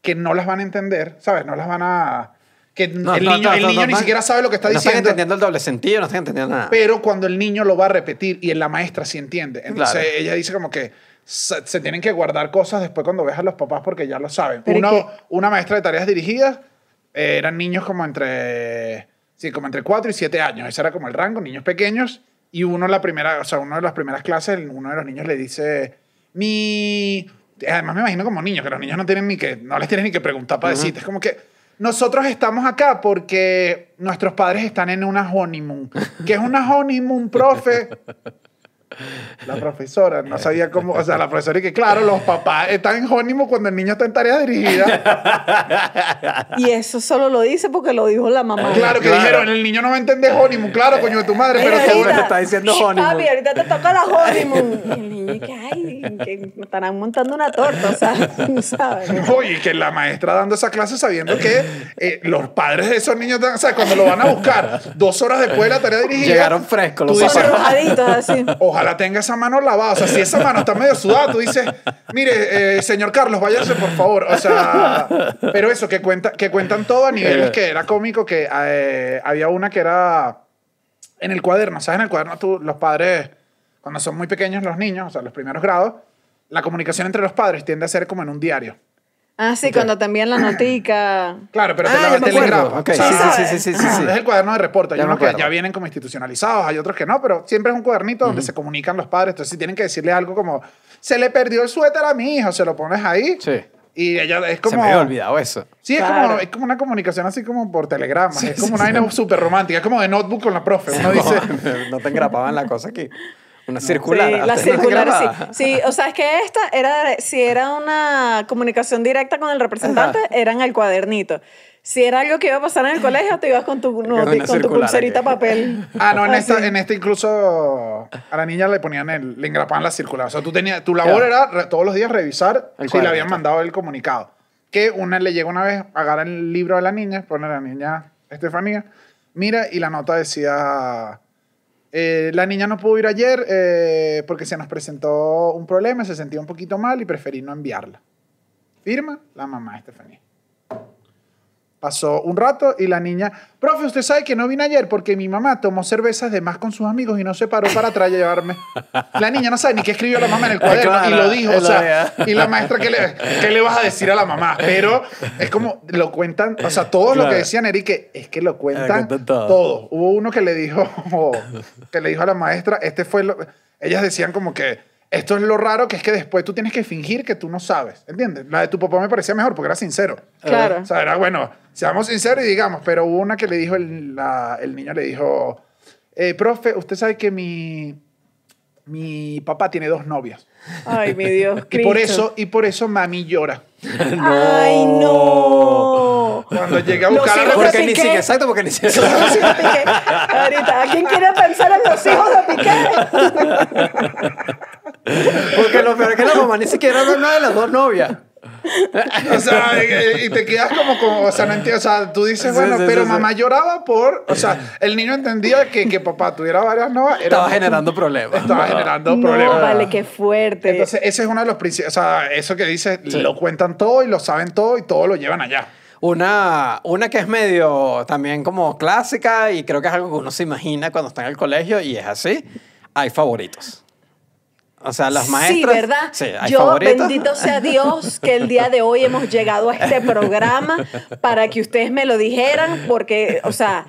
que no las van a entender, ¿sabes? No las van a... Que No, el no, niño, no, el no, niño no ni siquiera sabe lo que está no están diciendo. entendiendo el doble sentido, no están entendiendo nada. Pero cuando el niño lo va a repetir y la maestra sí entiende. Entonces Claro. ella dice como que se, se tienen que guardar cosas después cuando ves a los papás porque ya lo saben. Uno, Una maestra de tareas dirigidas eh, eran niños como entre, sí, como entre 4 y 7 años. Ese era como el rango, niños pequeños. Y uno en la primera, o sea, uno de las primeras clases, uno de los niños le dice, mi... Además me imagino como niños, que los niños no tienen ni que, no les tienes ni que preguntar para decirte. Es como que nosotros estamos acá porque nuestros padres están en una honeymoon. ¿Qué es una honeymoon, profe? (laughs) La profesora no sabía cómo, o sea, la profesora y que claro, los papás están en honeymoon cuando el niño está en tarea dirigida. Y eso solo lo dice porque lo dijo la mamá. Claro que Claro. dijeron, el niño no va a entender honeymoon, claro, coño de tu madre, pero bueno. te está diciendo "Shh, honeymoon". Papi, ahorita te toca la honeymoon. Y el niño, que ay, que me estarán montando una torta, o sea, (laughs) ¿sabes? Oye, que la maestra dando esa clase sabiendo que eh, los padres de esos niños, o sea, cuando lo van a buscar dos horas después de la tarea dirigida, Llegaron frescos los tú dices, Sonrojaditos así. Ojalá tenga esa mano lavada. O sea, si esa mano está medio sudada, tú dices, mire, eh, señor Carlos, váyase por favor. O sea, pero eso, que, cuenta, que cuentan todo a niveles que era cómico, que eh, había una que era en el cuaderno. ¿Sabes? En el cuaderno tú, los padres, cuando son muy pequeños los niños, o sea, los primeros grados, la comunicación entre los padres tiende a ser como en un diario. Ah, sí, cuando te envían la (clears throat) notica. Claro, pero te Ah, la ya acuerdo. telegrama. Ok, sí, sí, ¿sabes? sí, sí, sí, sí. es el cuaderno de reporte. Hay Ya me unos que acuerdo. ya vienen como institucionalizados, hay otros que no, pero siempre es un cuadernito donde se comunican los padres. Entonces, si tienen que decirle algo como, se le perdió el suéter a mi hijo, se lo pones ahí. Sí. Y ella es Se como... me había olvidado eso. Sí, es, Claro. como, es como una comunicación así como por telegrama. es como una vaina súper romántica. Es como de notebook con la profe. Uno dice... (laughs) no te engrapaban la cosa aquí. Una circular. Sí, la ¿Ustedes no circular, sí. Sí, o sea, es que esta era, si era una comunicación directa con el representante, era en el cuadernito. Si era algo que iba a pasar en el colegio, te ibas con tu, una con tu circular pulserita aquí. papel. Ah, no, en Así. esta, en esta incluso a la niña le ponían el, le engrapaban la circular. O sea, tú tenías, tu labor Claro. era re- todos los días revisar El si le habían mandado el comunicado. Que una le llega una vez, agarra el libro de la niña, pone a la niña Estefanía, mira y la nota decía, eh, la niña no pudo ir ayer eh, porque se nos presentó un problema, se sentía un poquito mal y preferí no enviarla. Firma la mamá Estefanía. Pasó un rato y la niña, profe, usted sabe que no vine ayer porque mi mamá tomó cervezas de más con sus amigos y no se paró para llevarme. (laughs) La niña no sabe ni qué escribió la mamá en el (laughs) cuaderno Claro, y lo dijo. O sea, y la maestra, ¿qué le, ¿qué le vas a decir a la mamá? Pero es como, lo cuentan, o sea, todos lo que decían, Eric, es que lo cuentan, todo. todo. Hubo uno que le dijo, (laughs) que le dijo a la maestra, este fue lo, ellas decían como que Esto es lo raro, que es que después tú tienes que fingir que tú no sabes, ¿entiendes? La de tu papá me parecía mejor porque era sincero. Claro. O sea, era bueno, seamos sinceros y digamos, pero hubo una que le dijo, el, la- el niño le dijo, eh, profe, usted sabe que mi, mi papá tiene dos novias. Ay, mi Dios. (laughs) Y por eso, y por eso mami llora. (laughs) Ay, no. Cuando llegué a buscar a Porque ni siquiera, exacto, porque ni siquiera... Los hijos de Piqué. Ahorita, ¿a quién quiere pensar en los hijos de Piqué? (laughs) Porque lo peor es que la mamá ni siquiera era una de las dos novias. O sea, y, y te quedas como, como o sea, no entiendo, o sea, tú dices, bueno, sí, pero sí, sí. mamá lloraba por, o sea, el niño entendía que, que papá tuviera varias novias. era Estaba generando problemas. Estaba generando No, problemas. vale, qué fuerte. Entonces, ese es uno de los principios, o sea, eso que dices, lo cuentan todo y lo saben todo y todo lo llevan allá. Una, una que es medio también como clásica y creo que es algo que uno se imagina cuando está en el colegio y es así. Hay favoritos. O sea, las maestras... Sí, ¿verdad? Sí, hay Yo, bendito sea Dios, que el día de hoy hemos llegado a este programa para que ustedes me lo dijeran, porque, o sea,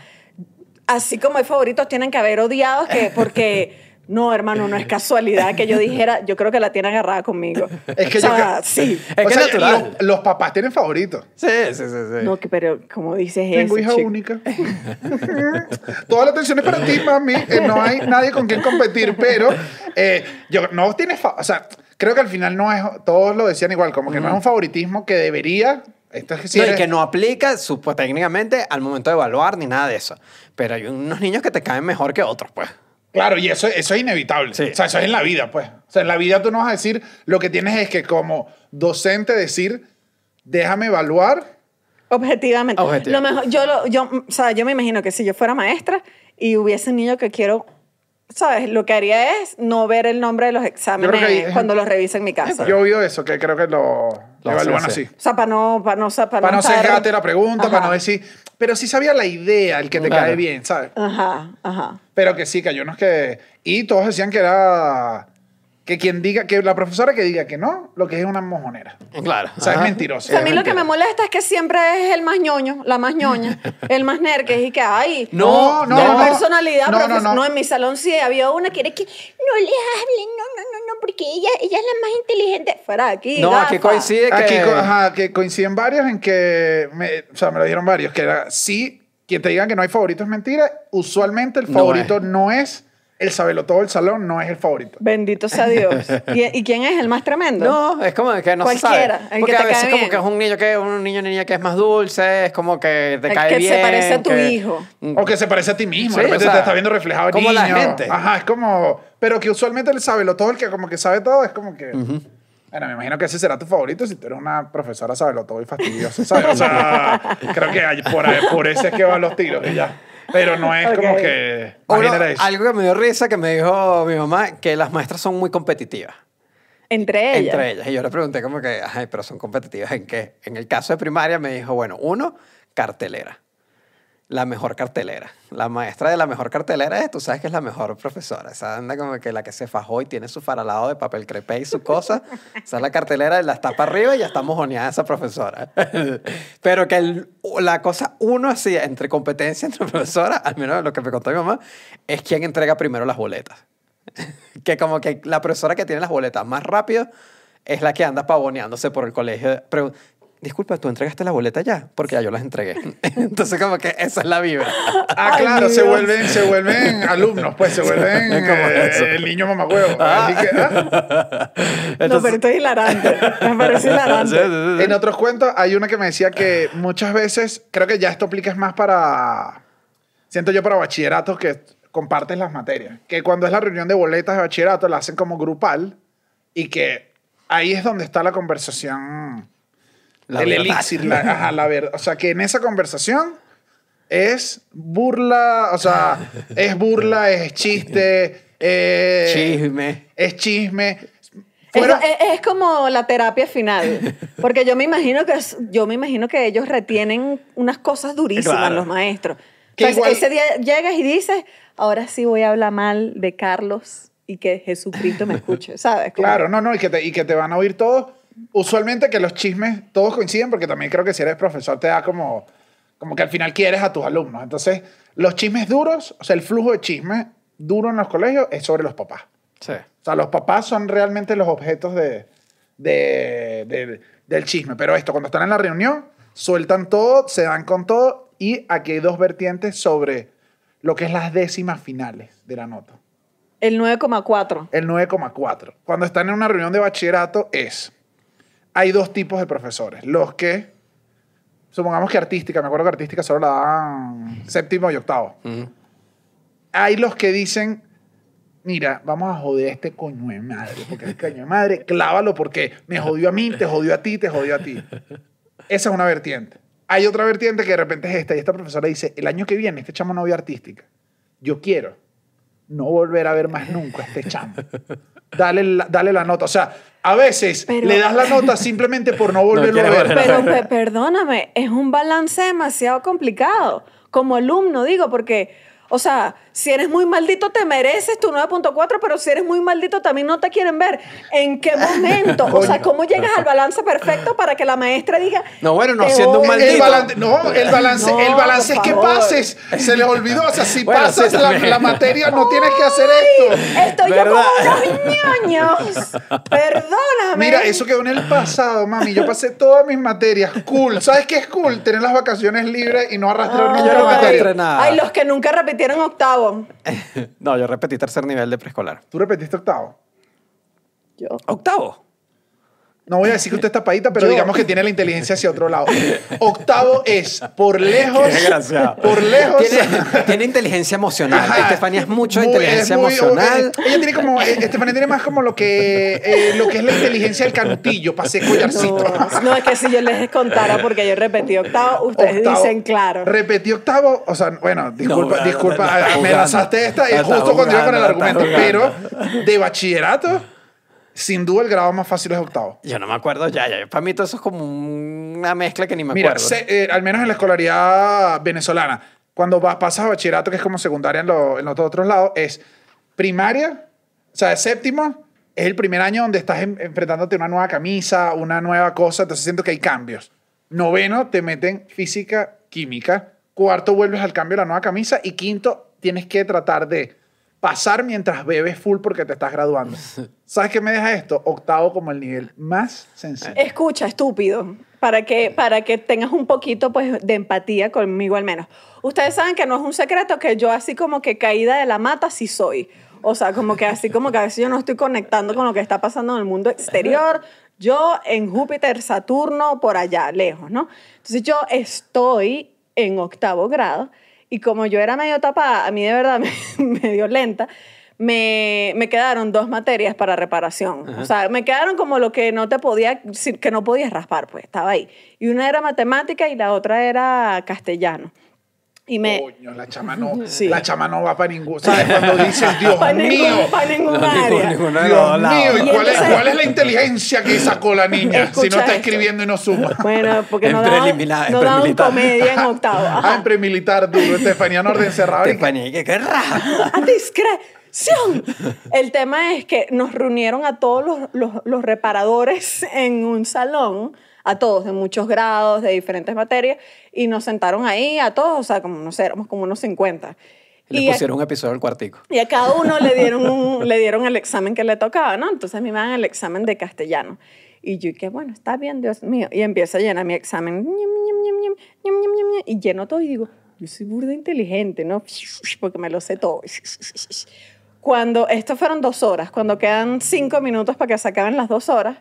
así como hay favoritos, tienen que haber odiados, que porque... No, hermano, no es casualidad que yo dijera, yo creo que la tiene agarrada conmigo. Es que o yo sea, creo- sí. Es que es natural. Los, los papás tienen favoritos. Sí, sí, sí. sí. No, que- pero como dices Tengo eso, hija chico? única. (laughs) Toda la atención es para ti, mami. Eh, no hay nadie con quien competir, pero eh, yo no tienes, o sea, creo que al final no es, todos lo decían igual, como que no es un favoritismo que debería. Esto es que si No, y que no aplica supo, técnicamente al momento de evaluar ni nada de eso. Pero hay unos niños que te caen mejor que otros, pues. Claro, y eso, eso es inevitable. Sí. O sea, eso es en la vida, pues. O sea, en la vida tú no vas a decir, lo que tienes es que como docente decir, déjame evaluar. Objetivamente. Lo mejor, yo, lo- yo, o sea, yo me imagino que si yo fuera maestra y hubiese un niño que quiero, ¿sabes? Lo que haría es no ver el nombre de los exámenes hay- cuando los revise en mi casa. Yo he oído eso, que creo que lo, Lo evalúan así. así. o sea, para no, para no, para Para no estar- sesgarte la pregunta, para Ajá. no decir, pero sí sabía la idea, el que te Claro. cae bien, ¿sabes? Ajá, ajá. Pero que sí, que hay unos que... Y todos decían que era... Que quien diga, que la profesora que diga que no, lo que es una mojonera. Claro. O sea, es Ajá. mentiroso. O sea, a mí Es lo que me molesta es que siempre es el más ñoño, la más ñoña, (laughs) el más nerque y que, ay, No, no, de no. personalidad, No, no, no. en mi salón sí había una que era que no le hablen, no, no, no, no, porque ella, ella es la más inteligente. Fuera de aquí. No, aquí gafa. coincide que... Aquí ajá, que coinciden varios en que, me, o sea, me lo dijeron varios, que era, sí, quien te diga que no hay favorito es mentira. Usualmente el No favorito es. no es el sabelo todo el salón, no es el favorito. Bendito sea Dios. (laughs) ¿Y, y quién es el más tremendo? No, es como que no Cualquiera, se el sabe. que Porque te a veces cae como que es un niño que un niño niña que es más dulce, es como que te El cae que se bien. parece a tu que- hijo. O que se parece a ti mismo, Sí, de repente o sea, te está viendo reflejado el como la niño. gente. Ajá, es como, pero que usualmente el sabelo todo, el que como que sabe todo, es como que... Bueno, me imagino que ese será tu favorito si tú eres una profesora sabelo todo y fastidiosa, ¿sabes? O sea, (laughs) creo que hay- por, ahí- por eso es que van los tiros y ya. Pero no es como que... Uno- algo que me dio risa que me dijo mi mamá, que las maestras son muy competitivas. Entre ellas. Entre ellas. Y yo le pregunté como que, ay, pero son competitivas en qué. En el caso de primaria me dijo, bueno, uno, cartelera. La mejor cartelera. La maestra de la mejor cartelera es, tú sabes que es la mejor profesora. Esa anda como que la que se fajó y tiene su faralado de papel crepé y su cosa. Esa es la cartelera, la está para arriba y ya está mojoneada esa profesora. (laughs) Pero que el- la cosa uno así, entre competencia entre profesora, al menos lo que me contó mi mamá, es quien entrega primero las boletas. (laughs) que como que la profesora que tiene las boletas más rápido es la que anda pavoneándose por el colegio. Pero, disculpa, ¿tú entregaste la boleta ya? Porque ya yo las entregué. (laughs) (laughs) Entonces como que esa es la vibra. Ah, Ay, claro, se vuelven, se vuelven (laughs) alumnos, pues se vuelven Es como eh, eso. el niño mamacuevo. Así que, ah. No, pero esto es hilarante. Me parece hilarante. Sí, sí, sí. En otros cuentos hay una que me decía que muchas veces, creo que ya esto aplica es más para, siento yo para bachilleratos que compartes las materias, que cuando es la reunión de boletas de bachillerato la hacen como grupal y que ahí es donde está la conversación, La el verdad. elixir, la, ajá, la verdad. O sea, que en esa conversación es burla, o sea, (laughs) es burla, es chiste, eh, Chisme. es chisme. Es, Fuera- es- es como la terapia final, (laughs) porque yo me imagino que es- yo me imagino que ellos retienen unas cosas durísimas Claro. los maestros. Que Entonces, igual- ese día llegas y dices, ahora sí voy a hablar mal de Carlos y que Jesucristo me escuche, ¿sabes? Como- Claro, no, no, y que, te, y que te van a oír todos. Usualmente que los chismes todos coinciden, porque también creo que si eres profesor te da como, como que al final quieres a tus alumnos. Entonces, los chismes duros, o sea, el flujo de chismes duro en los colegios es sobre los papás. Sí. O sea, los papás son realmente los objetos de, de- de- del chisme. Pero esto, cuando están en la reunión, sueltan todo, se dan con todo y aquí hay dos vertientes sobre lo que es las décimas finales de la nota. El 9,4. El 9,4. Cuando están en una reunión de bachillerato es, hay dos tipos de profesores. Los que, supongamos que artística, me acuerdo que artística solo la dan séptimo y octavo. Hay los que dicen, mira, vamos a joder a este coño de madre, porque el coño de madre, clávalo porque me jodió a mí, te jodió a ti, te jodió a ti. Esa es una vertiente. Hay otra vertiente que de repente es esta, y esta profesora dice, el año que viene este chamo no vio artística. Yo quiero no volver a ver más nunca a este chamo. Dale la, dale la nota. O sea, a veces Pero- le das la nota simplemente por no (laughs) volverlo a ver. Pero pe- perdóname, es un balance demasiado complicado. Como alumno, digo, porque, o sea, si eres muy maldito te mereces tu 9.4, pero si eres muy maldito también no te quieren ver. ¿En qué (laughs) momento? O sea, ¿cómo llegas al balance perfecto para que la maestra diga... No, bueno, no siendo un? El maldito. balance, no, el balance, No, el balance es que favor. pases. Se les olvidó. O sea, si Bueno, pasas sí, la, materia, no tienes que hacer esto. Estoy yo ¿Verdad? como unos ñoños. Perdóname. Mira, eso quedó en el pasado, mami. Yo pasé todas mis materias. Cool. ¿Sabes qué es cool? Tener las vacaciones libres y no arrastrar Ay, nunca no me materia. arrastré nada. Ay, los que nunca repitieron octavo. (laughs) No, yo repetí tercer nivel de preescolar. ¿Tú repetiste octavo? Yo. Octavo. No voy a decir que usted está paita, pero Yo. digamos que tiene la inteligencia hacia otro lado. Octavo es, por lejos, Qué desgraciado. por lejos... Tiene, tiene inteligencia emocional. Ajá. Estefanía es mucho de inteligencia es muy- emocional. eh, ella tiene como, eh, Estefanía tiene más como lo que, eh, lo que es la inteligencia del canutillo, pasé collarcito. No, no, es que si yo les contara porque yo repetí octavo, ustedes Octavo. dicen claro. Repetí octavo, o sea, bueno, disculpa, No, disculpa, no, me lanzaste esta justo cuando iba con el argumento, pero de bachillerato, sin duda el grado más fácil es octavo. Yo no me acuerdo ya, ya. Para mí todo eso es como una mezcla que ni me Mira, acuerdo. se- eh, al menos en la escolaridad venezolana, cuando vas, pasas a bachillerato, que es como secundaria en, lo- en los otros lados, es primaria, o sea, séptimo, es el primer año donde estás en- enfrentándote a una nueva camisa, una nueva cosa, entonces siento que hay cambios. Noveno, te meten física, química. Cuarto, vuelves al cambio de la nueva camisa. Y quinto, tienes que tratar de pasar mientras bebes full porque te estás graduando. (laughs) ¿Sabes qué me deja esto? Octavo como el nivel más sencillo. Escucha, estúpido, para que, para que tengas un poquito pues, de empatía conmigo al menos. Ustedes saben que no es un secreto que yo así como que caída de la mata sí soy. O sea, como que así como que a veces yo no estoy conectando con lo que está pasando en el mundo exterior. Yo en Júpiter, Saturno, por allá, lejos, ¿no? Entonces yo estoy en octavo grado y como yo era medio tapada, a mí de verdad (laughs) me, medio lenta, me, me quedaron dos materias para reparación. O sea, me quedaron como lo que no te podía, que no podías raspar, pues estaba ahí. Y una era matemática y la otra era castellano. Y me... Coño, la chama no, Sí. la chama no va para ningún. ¿Sabes? Cuando dices, Dios (laughs) para mío, ningún, pa' ningún No, ningún- área. dos Dios lados. mío, ¿y Y cuál es, cuál es la inteligencia que sacó la niña (laughs) si no está esto. escribiendo y no suma? Bueno, porque En no daban, no daban premilitar. comedia en (laughs) octavo. Ah, Ajá. en premilitar duro, Estefanía Norden cerrado. Estefanía, ¿qué, qué raja? ¡A discreción! El tema es que nos reunieron a todos los, los- los reparadores en un salón, a todos, de muchos grados, de diferentes materias, y nos sentaron ahí a todos, o sea, como, no sé, éramos como unos 50. Y le pusieron a, un episodio al cuartico. Y a cada uno le dieron, un, (laughs) le dieron el examen que le tocaba, ¿no? Entonces a mí me dan el examen de castellano. Y yo que bueno, está bien, Dios mío. Y empiezo a llenar mi examen. Y lleno todo y digo, yo soy burda inteligente, ¿no? (laughs) Porque me lo sé todo. Cuando, esto fueron dos horas, cuando quedan cinco minutos para que se acaben las dos horas,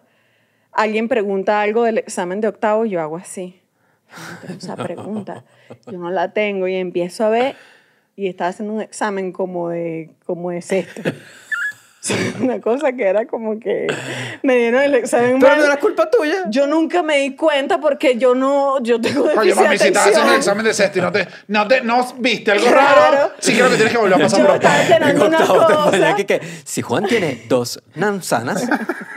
alguien pregunta algo del examen de octavo yo hago así. Yo esa pregunta. Yo no la tengo y empiezo a ver y estaba haciendo un examen como de, como de sexto. (laughs) Una cosa que era como que me dieron el examen Pero mal. no era culpa tuya. Yo nunca me di cuenta porque yo no, yo tengo Oye, déficit mami, de si estás haciendo el atención. examen de sexto y no te, no te, no viste algo Claro. raro, sí creo que tienes que volver a pasar Yo por estaba. En llenando una octavo te cosa. ponía que, que si Juan tiene dos manzanas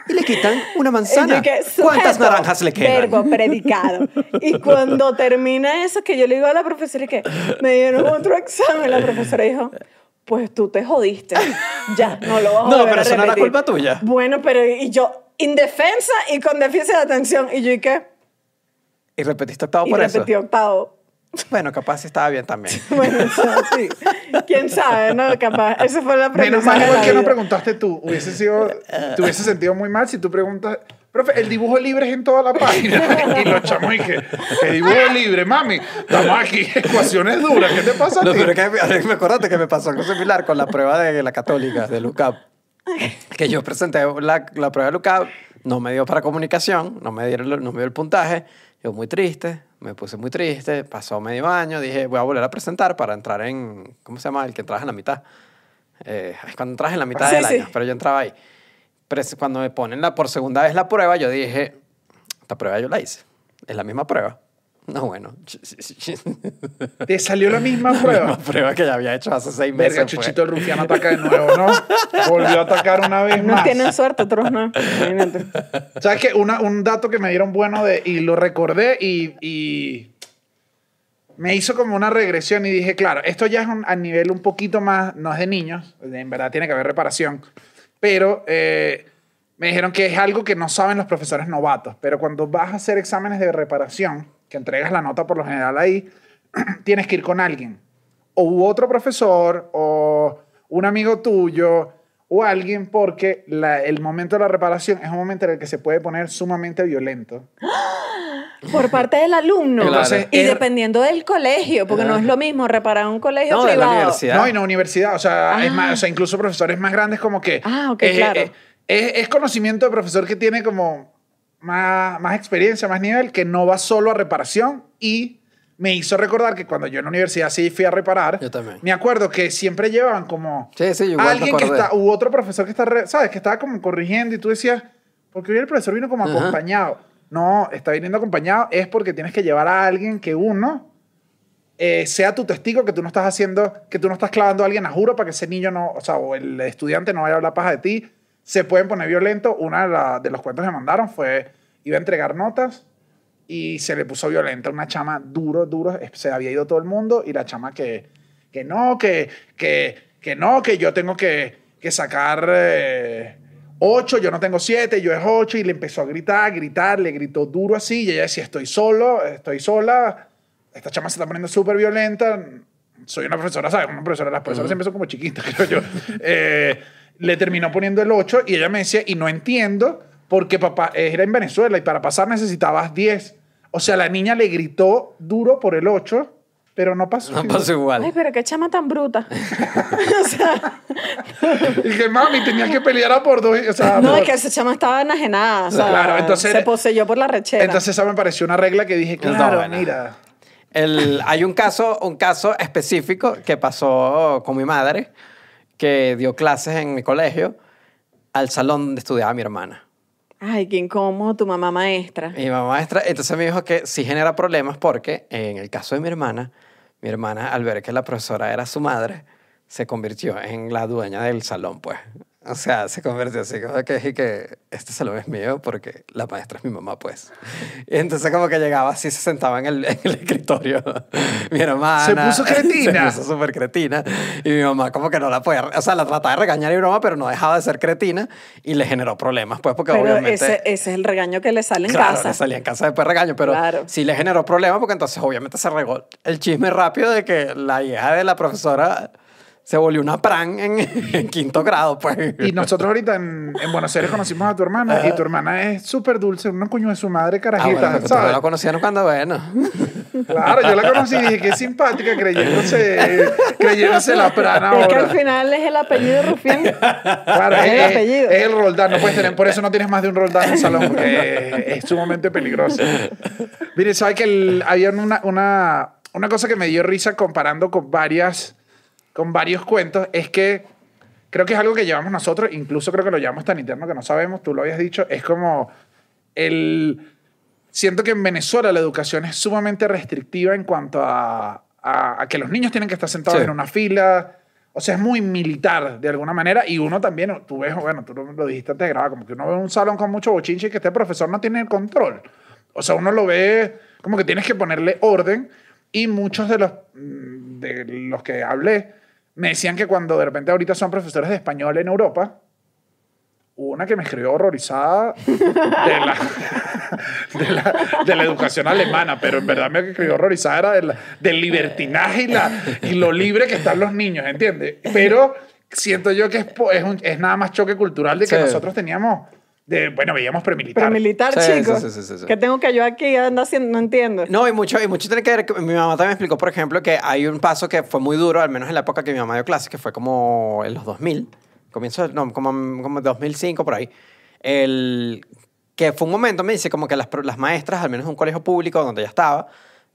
y le quitan una Y manzana, yo que, ¿cuántas sujeto, naranjas le quedan? Verbo predicado. Y cuando termina eso, que yo le digo a la profesora que me dieron otro examen, la profesora dijo, pues tú te jodiste. Ya, no lo vas a (laughs) No, pero eso no era repetir". culpa tuya. Bueno, pero y yo, indefensa y con déficit de atención. Y yo, ¿y qué? Y repetiste octavo Y por eso. repetí octavo. Bueno, capaz estaba bien también. (laughs) Bueno, eso sí. ¿Quién sabe, no? Capaz. Esa fue la Menos premisa mal que no preguntaste tú. Hubiese sido, te hubiese sentido muy mal si tú preguntas, profe, el dibujo libre es en toda la página. (laughs) y los chamos y que, el dibujo libre, mami. Estamos aquí, ecuaciones duras. ¿Qué te pasa a No, ti? pero que me, me acordaste que me pasó algo similar con la prueba de la católica, de LUCAP. Que yo presenté la, la prueba de LUCAP, no me dio para comunicación, no me, dieron, no me dio el puntaje. Yo muy triste, me puse muy triste, pasó medio año, dije, voy a volver a presentar para entrar en, ¿cómo se llama? El que entras en la mitad. Eh, es cuando entras en la mitad Sí, del sí. año, pero yo entraba ahí. Cuando me ponen la, por segunda vez la prueba, yo dije, esta prueba yo la hice. Es la misma prueba. No, bueno. (laughs) Te salió la misma La prueba. misma prueba que ya había hecho hace seis meses. Verga, pues. Chuchito el rufiano ataca de nuevo, ¿no? Volvió a atacar una vez Unos más. tienen suerte, otros no. Imagínate. ¿Sabes qué? Una- un dato que me dieron bueno de, y lo recordé y, y me hizo como una regresión y dije, claro, esto ya es un- a nivel un poquito más, no es de niños, en verdad tiene que haber reparación, pero eh, me dijeron que es algo que no saben los profesores novatos, pero cuando vas a hacer exámenes de reparación, que entregas la nota por lo general ahí, (clears throat) tienes que ir con alguien, o otro profesor, o un amigo tuyo, o alguien, porque la- el momento de la reparación es un momento en el que se puede poner sumamente violento. (gasps) Por parte del alumno. Entonces, y dependiendo del colegio, porque no es lo mismo reparar un colegio No, de la privado. universidad. No, y no universidad, o sea, es Ah. más, o sea, incluso profesores más grandes como que... Ah, ok, eh, claro. eh, es, es conocimiento de profesor que tiene como más, más experiencia, más nivel, que no va solo a reparación y me hizo recordar que cuando yo en la universidad sí fui a reparar, Yo también. me acuerdo que siempre llevaban como Sí, sí, igual alguien que está, u otro profesor que está, re- ¿sabes? Que estaba como corrigiendo y tú decías, porque hoy el profesor vino como Ajá. acompañado. No, está viniendo acompañado es porque tienes que llevar a alguien que uno eh, sea tu testigo que tú no estás haciendo, que tú no estás clavando a alguien a juro para que ese niño no, o sea, o el estudiante no vaya a hablar paja de ti. Se pueden poner violentos. Una de, la- de los cuentos que mandaron fue, iba a entregar notas y se le puso violenta una chama duro, duro. Se había ido todo el mundo y la chama que, que no, que, que, que no, que yo tengo que, que sacar eh, ocho, yo no tengo siete, yo es ocho. Y le empezó a gritar, a gritar, le gritó duro así. Y ella decía, estoy solo, estoy sola. Esta chama se está poniendo súper violenta. Soy una profesora, ¿sabes? Una profesora, las profesoras siempre son como chiquitas, (laughs) creo yo. Eh, le terminó poniendo el 8 y ella me decía, y no entiendo, porque papá era en Venezuela y para pasar necesitabas 10. O sea, la niña le gritó duro por el 8, pero no pasó. No pasó igual. Ay, pero qué chama tan bruta. (laughs) o sea, Y que mami, tenía que pelear a por dos. O sea, no, por- es que esa chama estaba enajenada. O sea, Claro, entonces- se poseyó por la rechera. Entonces esa me pareció una regla que dije, claro, buena. mira. El, hay un caso, un caso específico que pasó con mi madre, que dio clases en mi colegio, al salón donde estudiaba mi hermana. Ay, qué incómodo tu mamá maestra. Mi mamá maestra, entonces me dijo que sí genera problemas porque en el caso de mi hermana, mi hermana al ver que la profesora era su madre, se convirtió en la dueña del salón, pues. O sea, se convirtió así, como que dije que este salón es mío porque la maestra es mi mamá, pues. Y entonces como que llegaba así, se sentaba en el, (laughs) en el escritorio. Mi hermana... Se puso cretina. (laughs) Se puso súper cretina. Y mi mamá como que no la podía... O sea, la trataba de regañar y broma, pero no dejaba de ser cretina. Y le generó problemas, pues, porque Pero obviamente... ese, ese es el regaño que le sale en Claro, casa. le salía en casa después regaño, pero Claro. sí le generó problemas porque entonces obviamente se regó el chisme rápido de que la hija de la profesora se volvió una pran en, (laughs) en quinto grado, pues. Y nosotros ahorita en, en Buenos Aires conocimos a tu hermana y tu hermana es súper dulce, una coño de su madre Ah, carajita, bueno, porque ¿sabes? no lo conocieron cuando, bueno. Claro, yo la conocí y dije que simpática creyéndose, creyéndose la prana Es que al ahora. final es el apellido Rufián. (laughs) Claro, es es, el apellido. es el Roldán, no puedes tener, por eso no tienes más de un Roldán en el salón, porque es, es sumamente peligroso. Mire, ¿sabes que el- había una, una, una cosa que me dio risa comparando con varias, con varios cuentos? Es que creo que es algo que llevamos nosotros, incluso creo que lo llevamos tan interno que no sabemos, tú lo habías dicho, es como el... Siento que en Venezuela la educación es sumamente restrictiva en cuanto a, a- a que los niños tienen que estar sentados Sí. en una fila. O sea, es muy militar de alguna manera. Y uno también, tú ves, bueno, tú lo dijiste antes de grabar, como que uno ve un salón con mucho bochinche y que este profesor no tiene el control. O sea, uno lo ve como que tienes que ponerle orden. Y muchos de los, mm, de los que hablé me decían que cuando de repente ahorita son profesores de español en Europa, una que me escribió horrorizada de la, (laughs) de la, de la educación alemana, pero en verdad me escribió horrorizada era de la- del libertinaje y, la, y lo libre que están los niños, ¿entiendes? Pero siento yo que es, es, un- es nada más choque cultural de que Sí. nosotros teníamos, de, bueno, veíamos premilitar. Pero militar, Sí, chicos. sí, sí, sí, sí. ¿Qué tengo que yo aquí ando haciendo? No entiendo. No, y mucho, y mucho tiene que ver, que mi mamá también me explicó, por ejemplo, que hay un paso que fue muy duro, al menos en la época que mi mamá dio clases, que fue como en los 2000, comienzo, no, como, como 2005 por ahí, el, que fue un momento, me dice, como que las, las maestras, al menos en un colegio público donde ella estaba,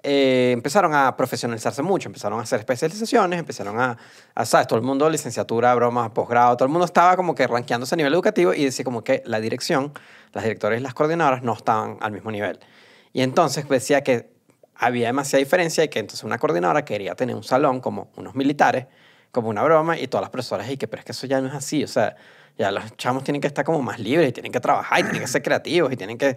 eh, empezaron a profesionalizarse mucho, empezaron a hacer especializaciones, empezaron a, a, ¿sabes? Todo el mundo, licenciatura, bromas, posgrado, todo el mundo estaba como que rankeándose a nivel educativo y decía como que la dirección, las directoras y las coordinadoras no estaban al mismo nivel. Y entonces decía que había demasiada diferencia y que entonces una coordinadora quería tener un salón como unos militares, como una broma, y todas las profesoras, y que, pero es que eso ya no es así, o sea, ya los chamos tienen que estar como más libres, y tienen que trabajar, y tienen que ser creativos, y tienen que...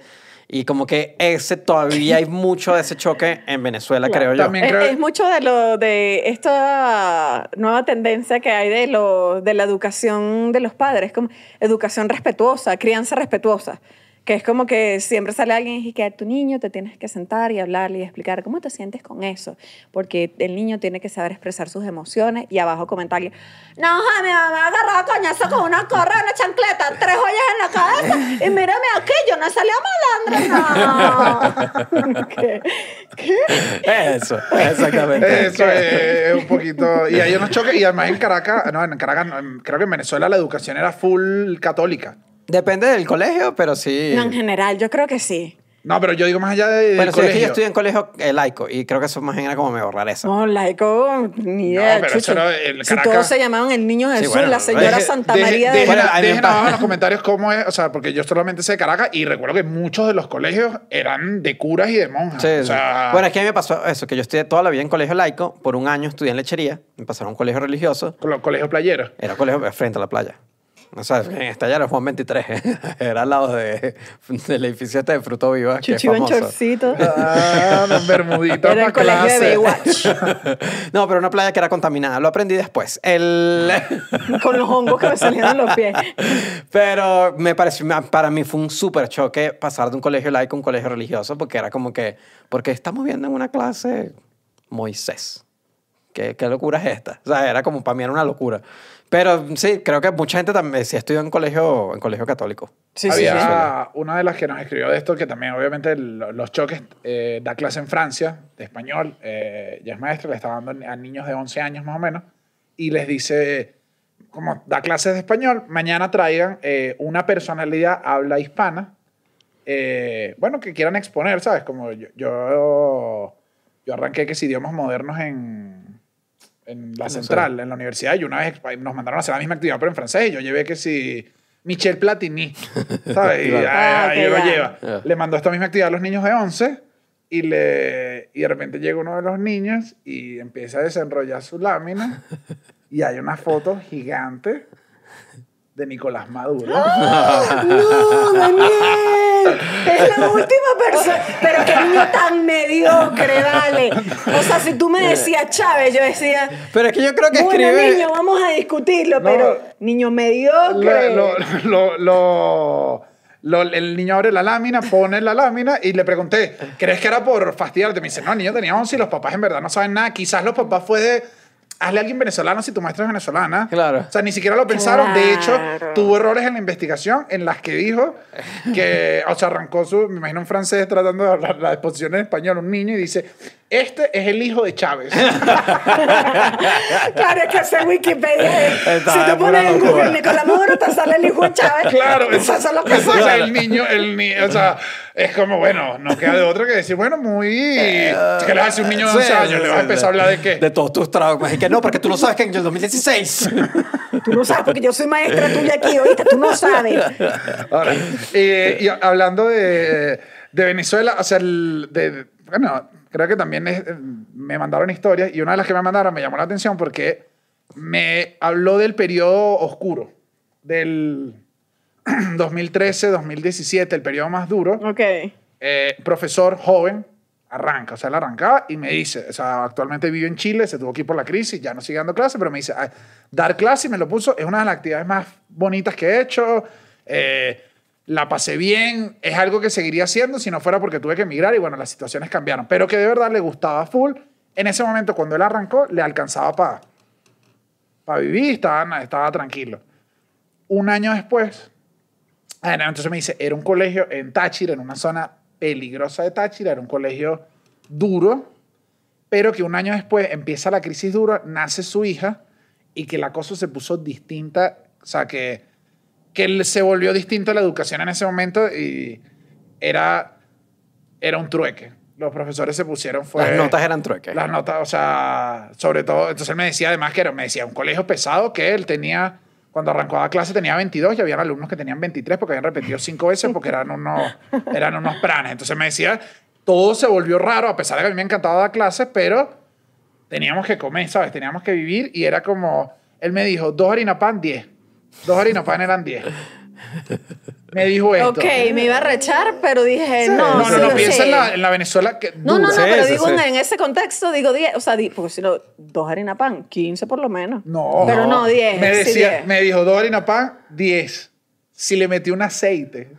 Y como que ese todavía hay mucho de ese choque en Venezuela, creo yo. También Es, es mucho de lo de esta nueva tendencia que hay de lo de la educación de los padres, como educación respetuosa, crianza respetuosa, que es como que siempre sale alguien y dice que a tu niño te tienes que sentar y hablarle y explicar cómo te sientes con eso, porque el niño tiene que saber expresar sus emociones y abajo comentario, no, ja, mi mamá agarraba coñazo con una corra, una chancleta, tres joyas en la cabeza y mírame aquí, yo no salía malandra, no. (laughs) ¿Qué? ¿Qué? Eso, exactamente. Eso es un poquito. Y hay unos choques. Y además en Caracas, no, en Caracas, creo que en Venezuela la educación era full católica. Depende del colegio, pero sí. No, en general, yo creo que sí. No, pero yo digo más allá de, Bueno, sí, es que colegio. yo estudié en colegio eh, laico y creo que eso más bien era como medio rareza. No, laico, ni idea. No, pero eso era el si Caracas- todos se llamaban el niño Jesús, bueno, la señora Deje- Santa deje- María de... dejen, Bueno, me dejen abajo en los comentarios cómo es, o sea, porque yo solamente sé de Caracas y recuerdo que muchos de los colegios eran de curas y de monjas. Sí, o sí. sea, Bueno, es que a mí me pasó eso, que yo estudié toda la vida en colegio laico, por un año estudié en lechería, me pasaron a un colegio religioso, con los colegios playeros. era colegio frente a la playa. O sea, en esta ya era Juan 23, (laughs) era al lado de, del edificio este de Fruto Viva, que es Chuchi iba en chorcito. Ah, los (laughs) bermuditos Era el colegio de. Baywatch. (laughs) no, pero una playa que era contaminada, lo aprendí después. El... con los hongos que me salían en los pies. Pero me pareció, para mí fue un súper choque pasar de un colegio laico a un colegio religioso, porque era como que, porque estamos viendo en una clase Moisés. ¿Qué, qué locura es esta? O sea, era como, para mí era una locura. Pero sí, creo que mucha gente también sí estudió en colegio, en colegio católico. Sí, sí, Había sí. una de las que nos escribió de esto, que también obviamente lo- los choques, eh, da clase en Francia de español, eh, ya es maestra, le está dando a niños de 11 años más o menos, y les dice, como da clases de español, mañana traigan eh, una personalidad habla hispana, eh, bueno, que quieran exponer, ¿sabes? Como yo, yo, yo arranqué que si idiomas modernos en, en la sé. central, en la universidad, y una vez nos mandaron a hacer la misma actividad, pero en francés, y yo llevé que si Michel Platini, (laughs) ¿sabes? Y ah, Ah, ahí lo lleva. Ya. Le mandó esta misma actividad a los niños de 11 y, le, y de repente llega uno de los niños y empieza a desenrollar su lámina (laughs) y hay una foto gigante de Nicolás Maduro. ¡No, Daniel! Es la última persona. Pero qué niño tan mediocre, vale. O sea, si tú me decías Chávez, yo decía. Pero es que yo creo que Bueno, escribe... niño, vamos a discutirlo, No. pero niño mediocre. Lo- lo- lo- lo- lo- el niño abre la lámina, pone la lámina y le pregunté, ¿crees que era por fastidiarte? Me dice, no, el niño tenía 11 y los papás en verdad no saben nada. Quizás los papás fue de, hazle a alguien venezolano si tu maestra es venezolana. Claro. O sea, ni siquiera lo pensaron. De hecho, Claro. tuvo errores en la investigación en las que dijo que, o sea, arrancó su, me imagino un francés tratando de hablar la exposición en español, un niño, y dice, este es el hijo de Chávez. (laughs) Claro, es que hacer Wikipedia. es- Está si tú pones en locura. Google Nicolás Maduro, te sale el hijo de Chávez. Claro, eso, es lo que eso, o sea, el niño, el ni- o sea, es como, bueno, no queda de otra que decir, bueno, muy... ¿Qué le hace un niño de 11 Sí, años? sí, ¿Le vas a empezar sí. a hablar de qué? De todos tus traumas. Y no, porque tú no sabes que en el 2016... (laughs) Tú no sabes, porque yo soy maestra tuya aquí, ¿oíste? Tú no sabes. Ahora, eh, y hablando de, de Venezuela, o sea, el- de- bueno, creo que también es- me mandaron historias y una de las que me mandaron me llamó la atención porque me habló del periodo oscuro, del (clears throat) 2013-2017, el periodo más duro. Ok. Eh, profesor joven, arranca, o sea, él arrancaba y me dice, o sea, actualmente vive en Chile, se tuvo que ir por la crisis, ya no sigue dando clase, pero me dice, "Ah, dar clase y me lo puso, es una de las actividades más bonitas que he hecho, Eh, la pasé bien, es algo que seguiría haciendo si no fuera porque tuve que emigrar y bueno, las situaciones cambiaron, pero que de verdad le gustaba full. En ese momento, cuando él arrancó, le alcanzaba para para vivir, estaba, estaba tranquilo. Un año después, ah, entonces me dice, era un colegio en Táchira, en una zona peligrosa de Táchira, era un colegio duro, pero que un año después empieza la crisis dura, nace su hija y que la cosa se puso distinta, o sea, que, que se volvió distinta la educación en ese momento y era, era un trueque. Los profesores se pusieron fue Las notas eran trueques. las notas, o sea, sobre todo, entonces él me decía además que era, me decía, un colegio pesado que él tenía, cuando arrancó la clase tenía 22 y había alumnos que tenían 23 porque habían repetido cinco veces porque eran unos, (laughs) eran unos pranes. Entonces me decía, todo se volvió raro, a pesar de que a mí me encantaba dar clases, pero teníamos que comer, ¿sabes? Teníamos que vivir y era como, él me dijo, dos harina pan, 10. Dos harina pan eran 10. (laughs) Me dijo esto. Ok, me iba a rechar, pero dije, no, No, no, sí, no, sí. piensa en la, en la Venezuela que No, no, no. Sí, pero sí, digo sí. En, en ese contexto, digo 10, o sea, di- porque si no, dos harina pan, 15 por lo menos. No. Pero no, 10. Me sí, decía, 10. me dijo, dos harina pan, 10. Si le metí un aceite,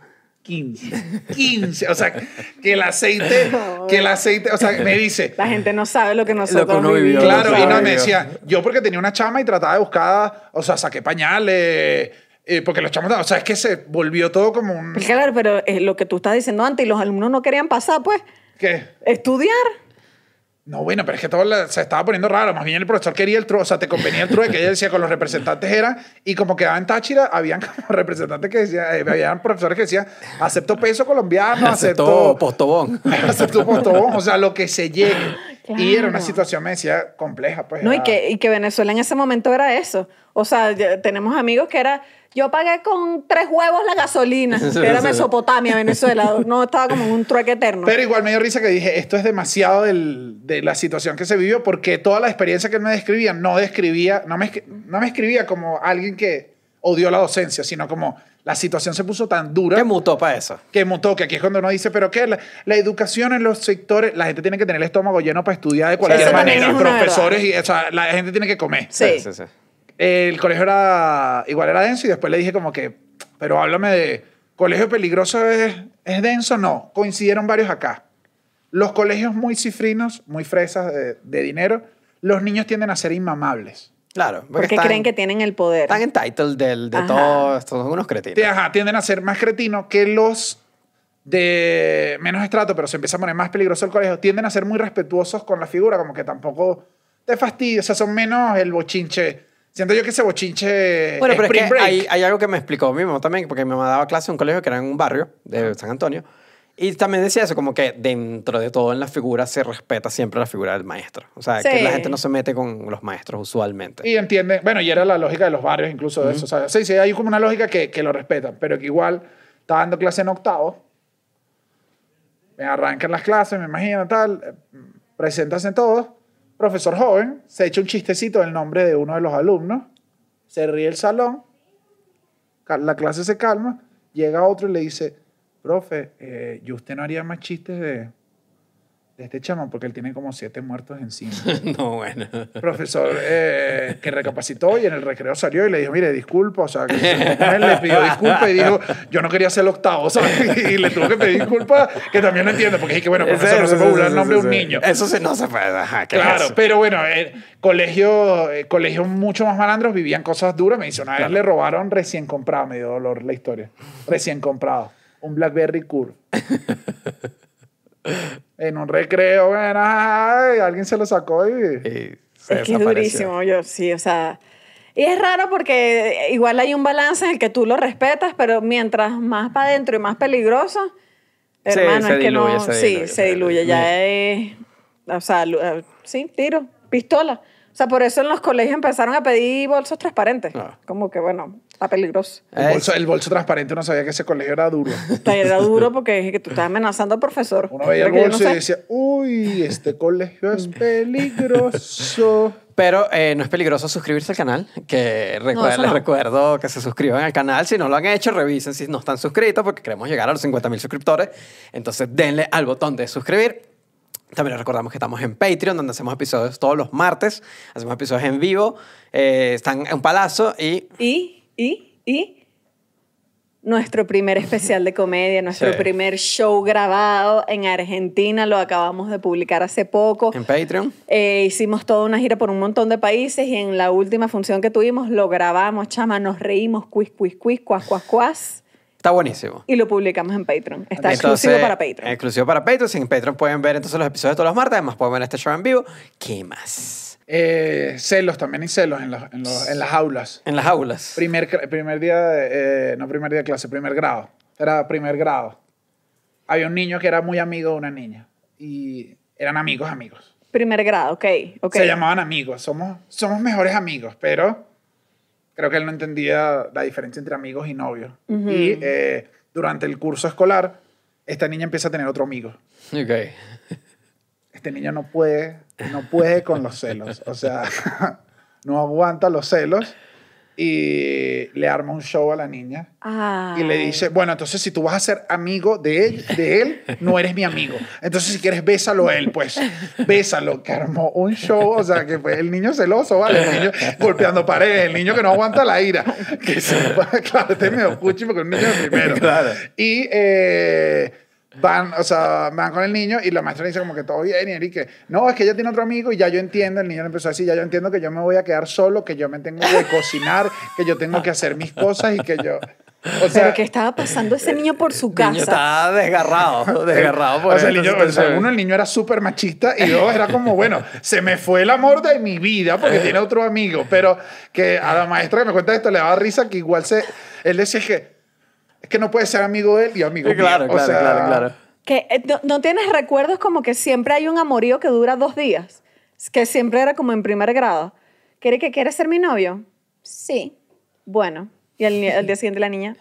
15. 15. O sea, que el aceite, que el aceite, o sea, me dice, La gente no sabe lo que nosotros Lo que uno vivió. vivimos. claro, y no, me decía, yo porque tenía una chama y trataba de buscar, o sea, saqué pañales, eh, porque los chamos, o sea, es que se volvió todo como un, Claro, pero es lo que tú estás diciendo antes y los alumnos no querían pasar, pues, ¿qué? estudiar. No, bueno, pero es que todo la- se estaba poniendo raro. Más bien el profesor quería el trueque, o sea, te convenía el trueque. Ella decía con los representantes eran, y como quedaba en Táchira, habían (laughs) como representantes que decían, eh, habían profesores que decían, acepto peso colombiano, Aceptó acepto, postobón. (laughs) acepto postobón, o sea, lo que se llegue. Y era una Claro. situación, me decía, compleja. Pues, No, y era- que, y que Venezuela en ese momento era eso. O sea, ya tenemos amigos que era, yo pagué con tres huevos la gasolina. (laughs) que era Mesopotamia, Venezuela. No estaba como en un trueque eterno. Pero igual me dio risa que dije, esto es demasiado del- de la situación que se vivió, porque toda la experiencia que él me describía no describía, no me, no me escribía como alguien que odió la docencia, sino como la situación se puso tan dura. ¿Qué mutó para eso? que mutó, que aquí es cuando uno dice, pero ¿qué? La, la educación en los sectores, la gente tiene que tener el estómago lleno para estudiar de cualquier manera. Profesores, y, o sea, la gente tiene que comer. Sí. sí, sí. El colegio era, igual era denso y después le dije como que, pero háblame de, ¿colegio peligroso es, es denso? No, coincidieron varios acá. Los colegios muy cifrinos, muy fresas de, de dinero, los niños tienden a ser inmamables. Claro. porque están- creen que tienen el poder. Están entitled del, de Ajá. todo. Estos son unos cretinos. Ajá, tienden a ser más cretinos que los de menos estrato, pero se empieza a poner más peligroso el colegio, tienden a ser muy respetuosos con la figura, como que tampoco te fastidia, o sea, son menos el bochinche. Siento yo que ese bochinche Bueno, pero es que hay, hay algo que me explicó mi mamá también, porque mi mamá daba clase en un colegio que era en un barrio de San Antonio. Y también decía eso, como que dentro de todo en la figura se respeta siempre la figura del maestro. O sea, que Sí. la gente no se mete con los maestros usualmente. Y entiende, bueno, y era la lógica de los barrios incluso de eso. O sea, sí, sí, hay como una lógica que, que lo respetan, pero que igual estaba dando clase en octavo, me arrancan las clases, me imagino, tal, eh, preséntanse todos, profesor joven, se echa un chistecito del nombre de uno de los alumnos, se ríe el salón, la clase se calma, llega otro y le dice, profe, eh, ¿y usted no haría más chistes de, de este chamo? Porque él tiene como siete muertos encima (laughs) no, bueno. profesor eh, que recapacitó y en el recreo salió y le dijo, mire, disculpa, o sea, que (laughs) él le pidió disculpas y dijo, yo no quería ser el octavo, ¿sabes? (laughs) Y le tuvo que pedir disculpas, que también lo entiendo, porque es que, bueno, profesor, no se puede burlar el nombre de un niño. Eso sí no se puede. Ajá, ¿qué es Claro, eso? pero bueno, eh, colegio, eh, colegio mucho más malandros vivían cosas duras. Me dice, una vez le robaron recién comprado, me dio dolor la historia. Recién comprado. Un Blackberry Curve. (laughs) en un recreo, bueno, ay, alguien se lo sacó y... Y se Es que es durísimo, yo sí, o sea. Y es raro porque igual hay un balance en el que tú lo respetas, pero mientras más para adentro y más peligroso, Sí, hermano, se es que diluye, no. se sí, diluye, se se diluye. diluye. Ya es. O sea, eh, sí, tiro, pistola. O sea, por eso en los colegios empezaron a pedir bolsos transparentes. Ah. Como que, bueno, está peligroso. El Eh, bolso, el bolso transparente no sabía que ese colegio era duro. Era duro porque es que tú estás amenazando al profesor. Uno veía el yo no bolso y decía, uy, este colegio es peligroso. (laughs) Pero eh, no es peligroso suscribirse al canal. Que recuer- eso les no. recuerdo que se suscriban al canal. Si no lo han hecho, revisen si no están suscritos porque queremos llegar a los 50 mil suscriptores. Entonces denle al botón de suscribir. También les recordamos que estamos en Patreon, donde hacemos episodios todos los martes. Hacemos episodios en vivo. eh, están en un palazo y Y, y, y. nuestro primer especial de comedia, (laughs) nuestro Sí. primer show grabado en Argentina, lo acabamos de publicar hace poco. En Patreon. Eh, hicimos toda una gira por un montón de países y en la última función que tuvimos lo grabamos, chama, nos reímos, quiz, quiz, quiz, cuas, cuas, cuas, Está buenísimo. y lo publicamos en Patreon. Está Entonces, exclusivo para Patreon. Exclusivo para Patreon. En Patreon pueden ver entonces los episodios todos los martes. Además pueden ver este show en vivo. ¿Qué más? Eh, celos, también hay celos en, los- en, los- en las aulas. En las aulas. Primer, primer día, de, eh, no primer día de clase, primer grado. Era primer grado. Había un niño que era muy amigo de una niña. Y eran amigos, amigos. Primer grado, ok. ok. Se llamaban amigos. Somos, somos mejores amigos, pero creo que él no entendía la diferencia entre amigos y novios. Y eh, durante el curso escolar, esta niña empieza a tener otro amigo. Ok. Este niño no puede, no puede con los celos. O sea, (laughs) no aguanta los celos y le arma un show a la niña. Y le dice, bueno, entonces si tú vas a ser amigo de él, de él, no eres mi amigo. Entonces si quieres, bésalo a él, pues. Bésalo, que armó un show, o sea, que fue el niño celoso, ¿vale? El niño golpeando paredes, el niño que no aguanta la ira. Que se, (laughs) claro, este es medio cuchi porque es un niño primero. (laughs) Claro. Y eh, van, o sea, van con el niño y la maestra le dice como que todo bien y él y que, no, es que ella tiene otro amigo y ya yo entiendo, el niño le empezó a decir, ya yo entiendo que yo me voy a quedar solo, que yo me tengo que cocinar, que yo tengo que hacer mis cosas y que yo... O sea, Pero ¿qué estaba pasando ese niño por su El niño casa? está desgarrado. (laughs) Desgarrado por o sea, el niño, o sea, situación. uno, el niño era súper machista y dos, era como, bueno, se me fue el amor de mi vida porque tiene otro amigo. Pero que a la maestra que me cuenta esto le daba risa que igual se... Él decía que es que no puede ser amigo de él y amigo Sí, claro, mío. O claro, sea, claro, claro. Que, eh, no, no tienes recuerdos como que siempre hay un amorío que dura dos días? Que siempre era como en primer grado. ¿Quiere que quieres ser mi novio? Sí. Bueno. Y al día siguiente la niña,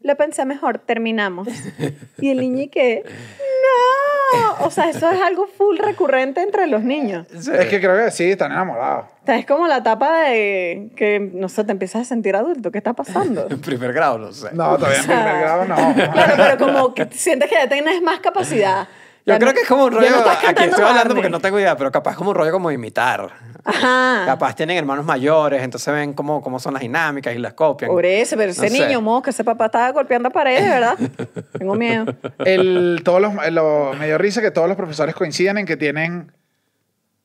lo pensé mejor, terminamos. (laughs) Y el niño y que, no. O sea, eso es algo full recurrente entre los niños. Sí. Es que creo que sí, están enamorados. O sea, es como la etapa de que, no sé, te empiezas a sentir adulto. ¿Qué está pasando? En (laughs) primer grado, no sé. No, todavía en O sea, primer grado no. (laughs) Claro, pero como que sientes que ya tienes más capacidad. Yo Ya creo no- que es como un rollo. no aquí estoy hablando Barney. porque no tengo idea, pero capaz como un rollo como imitar. Ajá. Capaz tienen hermanos mayores, entonces ven cómo, cómo son las dinámicas y las copian. Por eso, pero ese No sé. niño, mo, que ese papá estaba golpeando paredes, ¿verdad? (laughs) Tengo miedo. El, todos los, lo, me dio risa que todos los profesores coinciden en que tienen,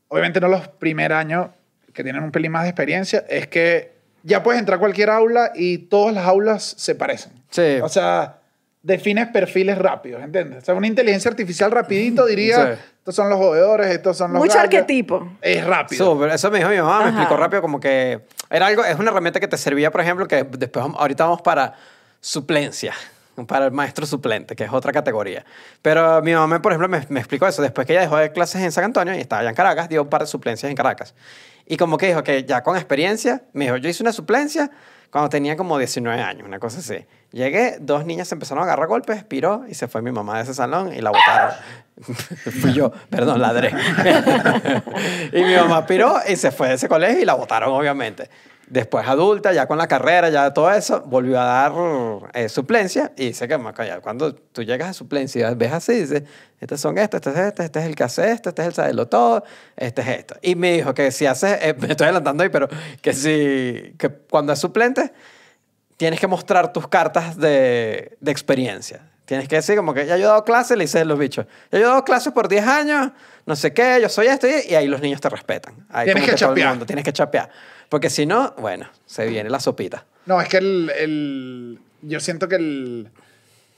obviamente no los primer años, que tienen un pelín más de experiencia, es que ya puedes entrar a cualquier aula y todas las aulas se parecen. Sí. O sea, defines perfiles rápidos, ¿entiendes? O sea, una inteligencia artificial rapidito diría, Sí. estos son los jodedores, estos son los Mucho gallos. arquetipo. Es rápido. Súper, eso me dijo mi mamá, me explicó rápido como que era algo, es una herramienta que te servía, por ejemplo, que después ahorita vamos para suplencia, para el maestro suplente, que es otra categoría. Pero mi mamá, por ejemplo, me, me explicó eso. Después que ella dejó de clases en San Antonio y estaba allá en Caracas, dio un par de suplencias en Caracas. Y como que dijo que ya con experiencia, me dijo, yo hice una suplencia cuando tenía como 19 años, una cosa así. Llegué, dos niñas se empezaron a agarrar golpes, piró y se fue mi mamá de ese salón y la botaron. (laughs) Fui yo, perdón, ladré. (laughs) y mi mamá piró y se fue de ese colegio y la botaron, obviamente. Después adulta, ya con la carrera, ya todo eso, volvió a dar eh, suplencia y dice que cuando tú llegas a suplencia, ves así, dice, estos son estos, este es este, este es el que hace esto, este es el saberlo todo, este es esto. Y me dijo que si haces, eh, (laughs) me estoy adelantando ahí, pero que si, que cuando es suplente, tienes que mostrar tus cartas de, de experiencia. Tienes que decir como que ya yo he dado clases, le dices a los bichos, ya yo he dado clases por 10 años, no sé qué, yo soy esto, y, y ahí los niños te respetan. Ahí Tienes que el chapear. Tienes que chapear. Porque si no, bueno, se viene la sopita. No, es que el, el- yo siento que el,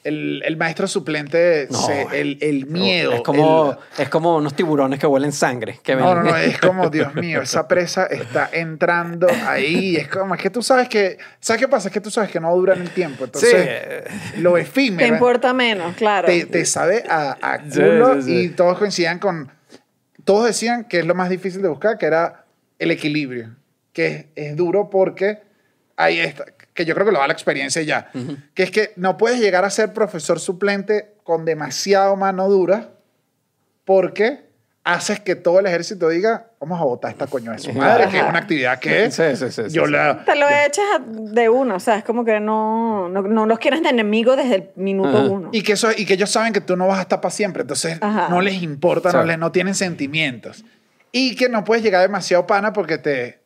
el, el maestro suplente, No, se- el, el miedo. Es como, el- es como unos tiburones que huelen sangre. Que no, ven- no, no, es como, (laughs) Dios mío, esa presa está entrando ahí. Es como, es que tú sabes que, ¿sabes qué pasa? Es que tú sabes que no duran el tiempo. Entonces, Sí. lo Te efímero importa menos, claro. te, te sabe a, a Sí, culo sí, sí. y todos coincidían con, todos decían que es lo más difícil de buscar, que era el equilibrio, que es, es duro porque ahí está, que yo creo que lo da la experiencia ya, que es que no puedes llegar a ser profesor suplente con demasiado mano dura porque haces que todo el ejército diga, vamos a votar esta coño de su madre, que es una actividad que Sí, sí, sí, sí, yo sí. la... Te lo echas de uno, o sea, es como que no, no, no los quieres de enemigos desde el minuto Ajá. uno. Y que, eso, y que ellos saben que tú no vas a estar para siempre, entonces Ajá. no les importa, no, les, no tienen sentimientos. Y que no puedes llegar demasiado pana porque te,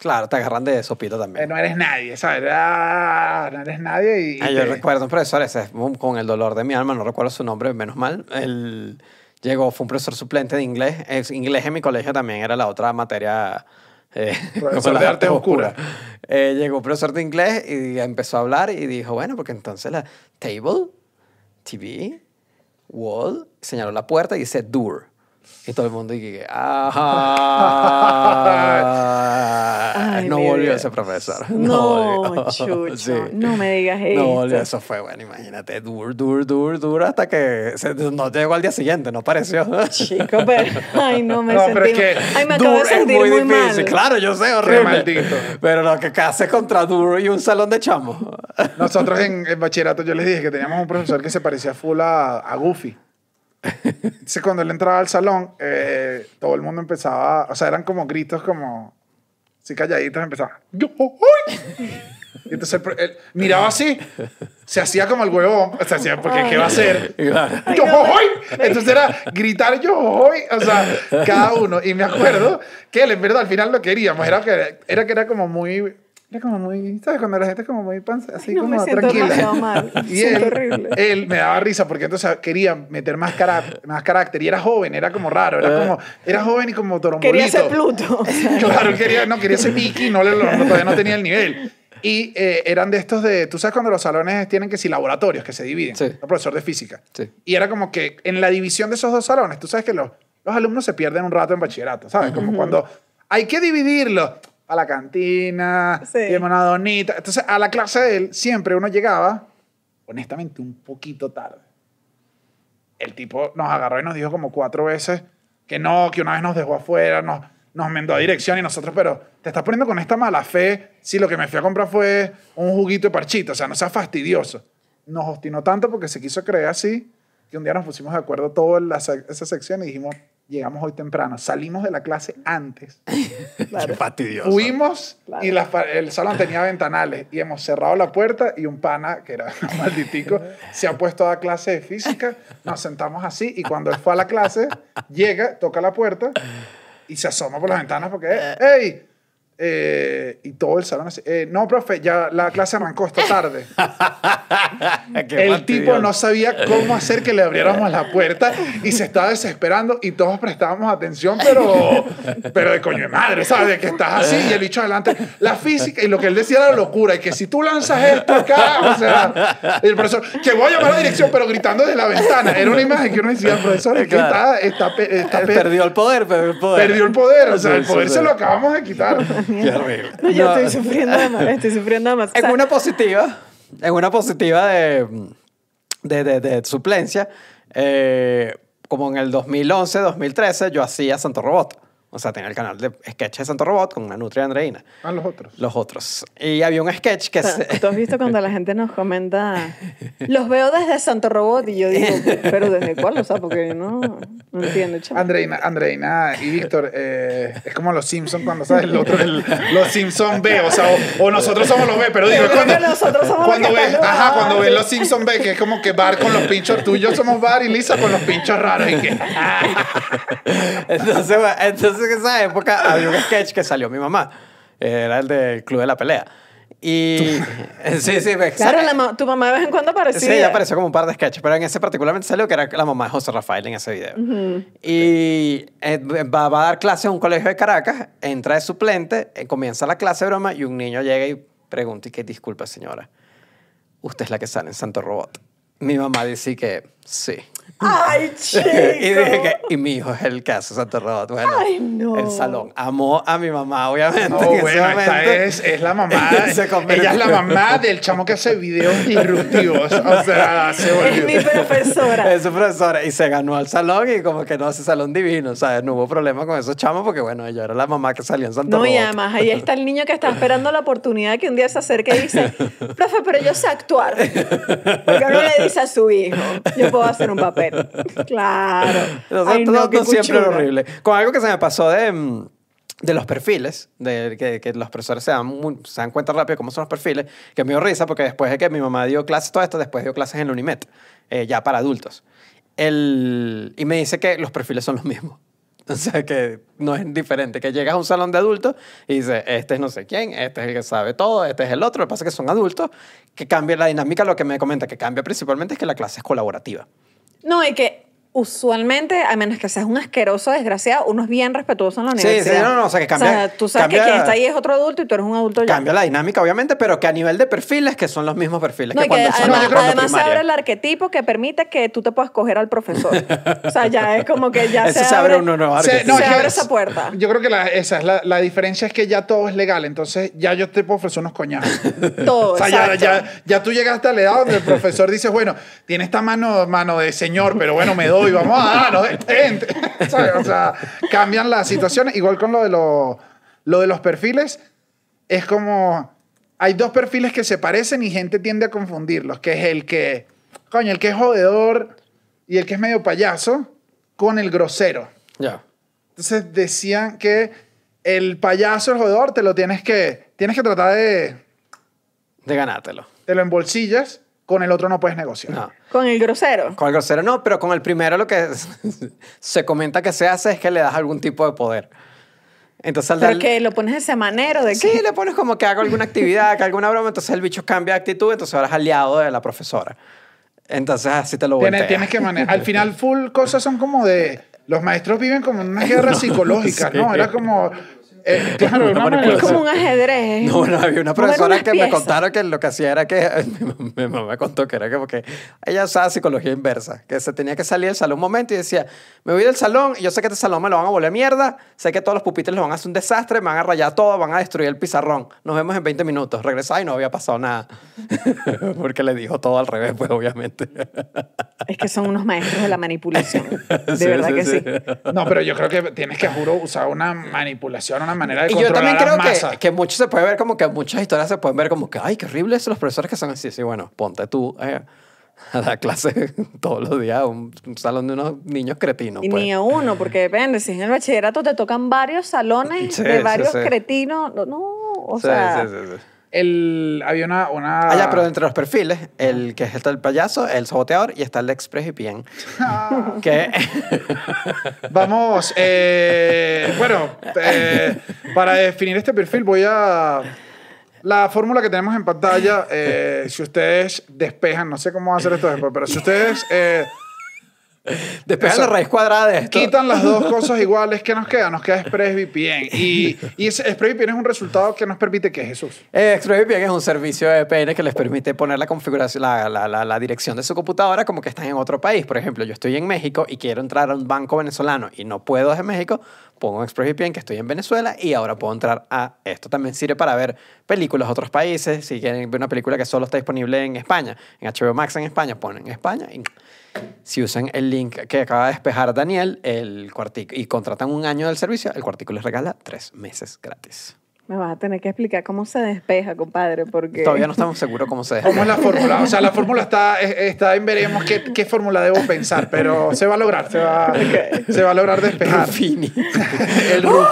Claro, te agarran de sopito Eh, también. no eres nadie, ¿sabes? Ah, no eres nadie y... y Ah, yo te- recuerdo un profesor, ese con el dolor de mi alma, no recuerdo su nombre, menos mal. Él llegó, fue un profesor suplente de inglés. Es, inglés en mi colegio también era la otra materia. eh, (laughs) Profesor de artes oscuras. oscuras. Eh, llegó un profesor de inglés y empezó a hablar y dijo, bueno, porque entonces la table, TV, wall, señaló la puerta y dice door. Y todo el mundo dije, ajá. (laughs) Ay, no mi volvió vida. ese profesor. (laughs) No, volvió. chucho, no me digas eso. No volvió, eso fue bueno, imagínate, dur, dur, dur, dur, hasta que se- no llegó al día siguiente, no apareció. Chico, pero. (laughs) Ay, no me No, sentí. pero es que ay, me acabo de Dur sentir es muy, muy, difícil. mal. Claro, yo sé, horrible. maldito. Pero lo que hace contra Dur y un salón de chamos. Nosotros en, en bachillerato yo les dije que teníamos un profesor que se parecía full a, a Goofy. Entonces cuando él entraba al salón, eh, todo el mundo empezaba, o sea, eran como gritos como, así calladitos, empezaba, yo, ¡ay! Y entonces él, él miraba así, se hacía como el huevón, o sea, hacía, porque ¿qué va a hacer? (laughs) Yo hoy. Entonces era gritar yo hoy, o sea, cada uno. Y me acuerdo que él, en verdad, al final lo queríamos, era que era, que era como muy, era como muy, ¿sabes? Cuando la gente es como muy panza, así no, como me siento tranquila. mal. (laughs) Y él, horrible. él me daba risa porque entonces quería meter más, cara, más carácter y era joven, era como raro, era como, era joven y como torombolito. Quería ser Pluto. (laughs) Claro, quería, no, quería ser Mickey, no, le- no, todavía no tenía el nivel. Y eh, eran de estos de, tú sabes cuando los salones tienen que si laboratorios que se dividen, Sí. el profesor de física. Sí. Y era como que en la división de esos dos salones, tú sabes que los, los alumnos se pierden un rato en bachillerato, ¿sabes? Como cuando hay que dividirlo a la cantina, Sí. una donita. Entonces, a la clase de él siempre uno llegaba, honestamente, un poquito tarde. El tipo nos agarró y nos dijo como cuatro veces que no, que una vez nos dejó afuera, nos, nos mandó a dirección y nosotros, pero te estás poniendo con esta mala fe si lo que me fui a comprar fue un juguito de parchito, o sea, no seas fastidioso. Nos obstinó tanto porque se quiso creer así que un día nos pusimos de acuerdo todo en la sec- esa sección y dijimos, llegamos hoy temprano, salimos de la clase antes, (laughs) Qué fastidioso. fuimos Claro. y la el salón tenía ventanales y hemos cerrado la puerta y un pana, que era (laughs) malditico, se ha puesto a dar clase de física, nos sentamos así y cuando él fue a la clase, llega, toca la puerta y se asoma por las ventanas porque, ¡hey! Eh, y todo el salón así, "Eh, no, profe, ya la clase arrancó esta tarde. (laughs) El tipo no sabía cómo hacer que le abriéramos la puerta y se estaba desesperando y todos prestábamos atención, pero, pero de coño de madre, ¿sabes? De que estás así y el bicho adelante. La física y lo que él decía era locura y que si tú lanzas esto acá, o sea, el profesor, que voy a llamar a la dirección, pero gritando desde la ventana. Era una imagen que uno decía, profesor, es que Claro. está, está, está Él pe- perdió el poder, perdió el poder. perdió el poder, o sea, el poder se lo acabamos de quitar. Qué horrible. No, yo No, estoy sufriendo demasiado. Estoy sufriendo demasiado. En O sea, una positiva, en una positiva de, de, de, de suplencia, eh, como en el 2011, 2013, yo hacía Santo Robot. O sea, tenía el canal de sketch de Santo Robot con una nutria Andreina. A los otros. Los otros. Y había un sketch que... o sea, se- Tú has visto cuando la gente nos comenta, los veo desde Santo Robot y yo digo, pero ¿desde cuál? O sea, porque no, no entiendo, chaval. Andreina, Andreina y Víctor, eh, es como los Simpsons cuando sabes el otro, el- los Simpsons B, o sea, o, o nosotros somos los B, pero digo, creo cuando, nosotros somos los cuando ves, ajá, cuando ves los Simpsons B, que es como que Bar con los pinchos, tú y yo somos Bar y Lisa con los pinchos raros y que, (laughs) entonces, bueno, entonces, en esa época había un sketch que salió mi mamá. Era el del Club de la Pelea. Y... (laughs) sí, sí, ves, Claro, la ma- tu mamá de vez en cuando aparecía. Sí, ella apareció como un par de sketches, pero en ese particularmente salió que era la mamá de José Rafael en ese video. Y eh, va, va a dar clase en un colegio de Caracas, entra de suplente, eh, comienza la clase de broma y un niño llega y pregunta y que disculpa señora, usted es la que sale en Santo Robot. Mi mamá dice que sí. ¡Ay, chico! (laughs) y dije que, y mi hijo es el que hace Santo Robot. Bueno, Ay, no. el salón amó a mi mamá, obviamente. no, en ese bueno, esta es, es la mamá, (laughs) ella es la mamá del chamo que hace videos disruptivos, o sea, se Es mi volvió. profesora. Es su profesora. Y se ganó al salón y como que no, ese salón divino, ¿sabes? No hubo problema con esos chamos porque, bueno, ella era la mamá que salía en Santo No, y Robot. además ahí está el niño que está esperando la oportunidad que un día se acerque y dice, profe, pero yo sé actuar. (laughs) Porque uno le dice a su hijo, yo puedo hacer un papel. (laughs) Claro. Nosotros Ay, no, siempre cuchura. horrible. Con algo que se me pasó de, mm, de los perfiles, de que, que los profesores se dan, muy- se dan cuenta rápido cómo son los perfiles, que me dio risa porque después de que mi mamá dio clases, todo esto, después dio clases en la Unimet, eh, ya para adultos. El, y me dice que los perfiles son los mismos. (laughs) O sea, que no es diferente. Que llegas a un salón de adultos y dices, este es no sé quién, este es el que sabe todo, este es el otro. Lo que pasa es que son adultos, que cambia la dinámica. Lo que me comenta que cambia principalmente es que la clase es colaborativa. No, y que usualmente, a menos que seas un asqueroso desgraciado, uno es bien respetuoso en la Sí, sí, universidad. no, no, o sea, que cambia- tú sabes cambia- que quien está ahí es otro adulto y tú eres un adulto ya. Cambia la dinámica, obviamente, pero que a nivel de perfiles, que son los mismos perfiles No, que y que cuando son además, en cuando además se abre el arquetipo que permite que tú te puedas coger al profesor. o sea, ya es como que ya (laughs) se, se abre un nuevo Se- arquetipo. Se abre es- esa puerta. Yo creo que la, esa es la, la diferencia es que ya todo es legal, entonces ya yo te puedo ofrecer unos coñazos. (laughs) Todo, O sea, ya, ya, ya tú llegaste a la edad donde el profesor dice, bueno, tiene esta mano, mano de señor, pero bueno, me doy, vamos a darnos, gente. (laughs) ¿Sabes? O sea, cambian las situaciones. Igual con lo de, lo, lo de los perfiles, es como, hay dos perfiles que se parecen y gente tiende a confundirlos, que es el que, coño, el que es jodedor y el que es medio payaso con el grosero. Ya. Entonces decían que el payaso, el jodedor, te lo tienes que, tienes que tratar de, De ganártelo. te lo embolsillas, con el otro no puedes negociar. No. Con el grosero. Con el grosero no, pero con el primero lo que (laughs) se comenta que se hace es que le das algún tipo de poder. Entonces al Pero darle- que lo pones ese manero de Sí, que... le pones como que haga alguna actividad, que alguna broma, entonces el bicho cambia de actitud, entonces ahora es aliado de la profesora. Entonces así te lo Tienes, tienes que manejar. Al final, full cosas son como de. Los maestros viven como en una guerra (laughs) psicológica, sí. ¿no? Era como. Eh, (laughs) claro, Una una Es como un ajedrez. No, bueno, había una profesora que me contaron que lo que hacía era que (laughs) mi mamá me contó que era como que ella usaba psicología inversa, que se tenía que salir del salón un momento y decía, me voy del salón y yo sé que este salón me lo van a volver mierda, sé que todos los pupitres los van a hacer un desastre, me van a rayar todo, van a destruir el pizarrón. Nos vemos en 20 minutos. Regresaba y no había pasado nada. (laughs) Porque le dijo todo al revés, pues obviamente. Es que son unos maestros de la manipulación. De Sí, verdad sí, que sí. No, pero yo creo que tienes que, juro, usar una manipulación, una manera de Y yo controlar también a creo que, que mucho se puede ver como que muchas historias se pueden ver como que, ay, qué horrible son los profesores que son así. Sí, bueno, ponte tú eh, (laughs) a dar clase (laughs) todos los días a un, un salón de unos niños cretinos. Y pues. ni a uno, porque depende, si en el bachillerato te tocan varios salones Sí, de varios sí. cretinos, no, no, o Sí, sea, sí, sí, sí. El, había una. una Ah, ya, pero entre los perfiles, el que es está el payaso, el saboteador y está el express bien. (laughs) que (laughs) Vamos, eh, bueno, eh, para definir este perfil voy a... La fórmula que tenemos en pantalla, eh, si ustedes despejan, no sé cómo hacer esto después, pero si ustedes despejan Eso. la raíz cuadrada de esto. quitan las dos (laughs) cosas iguales, ¿qué nos queda? Nos queda ExpressVPN. Y, y ExpressVPN es un resultado que nos permite que Jesús. Eh, ExpressVPN es un servicio de VPN que les permite poner la configuración, la, la, la, la dirección de su computadora como que están en otro país. Por ejemplo, yo estoy en México y quiero entrar a un banco venezolano y no puedo desde México, pongo ExpressVPN que estoy en Venezuela y ahora puedo entrar a esto. También sirve para ver películas de otros países. Si quieren ver una película que solo está disponible en España, en HBO Max en España, ponen España y si usan el link que acaba de despejar Daniel el cuartico, y contratan un año del servicio, el cuartico les regala tres meses gratis. Me vas a tener que explicar cómo se despeja, compadre, porque... Todavía no estamos seguros cómo se ¿Cómo es la fórmula? O sea, la fórmula está, es- está en veremos qué, qué fórmula debo pensar, pero se va a lograr, se va, se va a lograr despejar. Rufini. El Ru-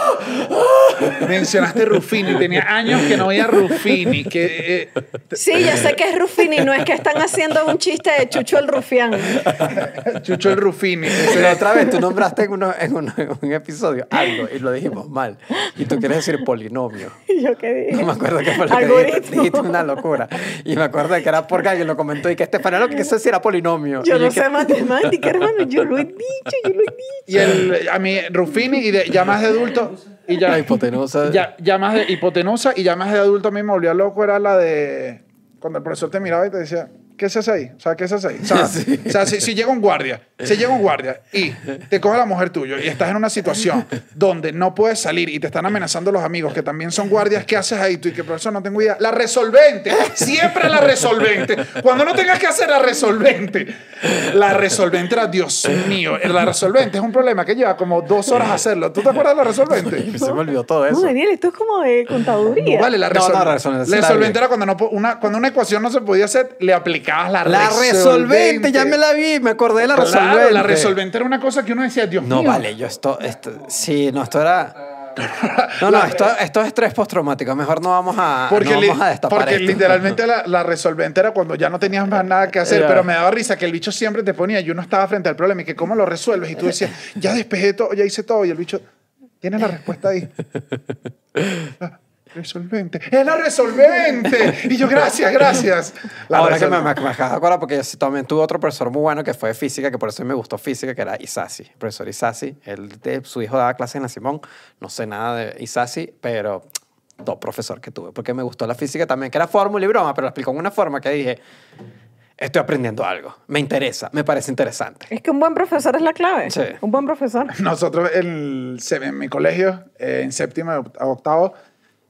Mencionaste Rufini, tenía años que no veía Rufini. Que, eh, Sí, ya sé que es Rufini, no es que están haciendo un chiste de Chucho el Rufián. Chucho el Rufini. La otra vez tú nombraste en, uno, en, uno- en un episodio algo y lo dijimos mal. Y tú quieres decir polinomio. (laughs) Y yo qué dije. No me acuerdo qué fue lo que dijiste. Algoritmo. Dijiste una locura. Y me acuerdo que era porque alguien lo comentó y que Estefanía lo que quiso decir era polinomio. Yo Y no que- sé matemática, hermano. Yo lo he dicho, yo lo he dicho. Y el, a mí, Rufini, y de- ya más de adulto. Y ya, La hipotenusa. Ya, ya más de hipotenusa y ya más de adulto a mí me volvió loco era la de cuando el profesor te miraba y te decía, ¿qué se hace ahí? O sea, ¿qué se hace ahí? O sea, (laughs) Sí. o sea, si, si llega un guardia, si llega un guardia y te coge la mujer tuyo y estás en una situación donde no puedes salir y te están amenazando los amigos que también son guardias, ¿qué haces ahí? Tú y que profesor no tengo idea. La resolvente, siempre la resolvente. Cuando no tengas que hacer la resolvente. La resolvente era, Dios mío, la resolvente es un problema que lleva como dos horas hacerlo. ¿Tú te acuerdas de la resolvente? (laughs) Se me olvidó todo eso. No, Daniel, esto es como de contaduría. No, vale, la No, resol- no, la resolvente la resolvente era cuando, no, una, cuando una ecuación no se podía hacer, le aplicabas la, La resolvente, ya me la vi, me acordé de la resolvente. La resolvente era una cosa que uno decía, Dios No, mío. vale, yo esto, esto, sí, no, esto era, (laughs) No, no, esto, esto es estrés postraumático. Mejor no vamos a, Porque, no vamos a destapar porque esto. literalmente la, la resolvente era cuando ya no tenías más nada que hacer, pero me daba risa que el bicho siempre te ponía y uno estaba frente al problema y que cómo lo resuelves y tú decías, ya despejé todo, ya hice todo y el bicho, tiene la respuesta ahí. (laughs) Resolvente. ¡Es la resolvente! Y yo, gracias, gracias. La Ahora que me, resolvente. me, me acabo de acordar, porque yo sí también tuve otro profesor muy bueno que fue de física, que por eso me gustó física, que era Isasi. El profesor Isasi. Él, de, su hijo daba clases en la Simón. No sé nada de Isasi, pero dos profesor que tuve, porque me gustó la física también, que era fórmula y broma, pero lo explicó en una forma que dije, estoy aprendiendo algo. Me interesa, me parece interesante. Es que un buen profesor es la clave. Sí. Un buen profesor. Nosotros en, en mi colegio, eh, en séptimo a octavo,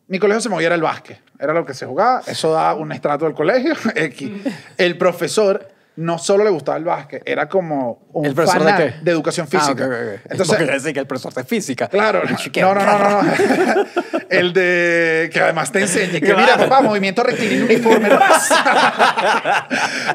mi colegio se movía era el básquet. Era lo que se jugaba. Eso da un estrato del colegio. (laughs) X. El profesor no solo le gustaba el básquet, era como un ¿El profesor de qué? educación Ah, física. ok, ok, ok. Entonces, Porque decir que el profesor de física. Claro, (laughs) no, no, no, no. (laughs) El de que además te enseñe que mira, papá, movimiento rectilíneo uniforme.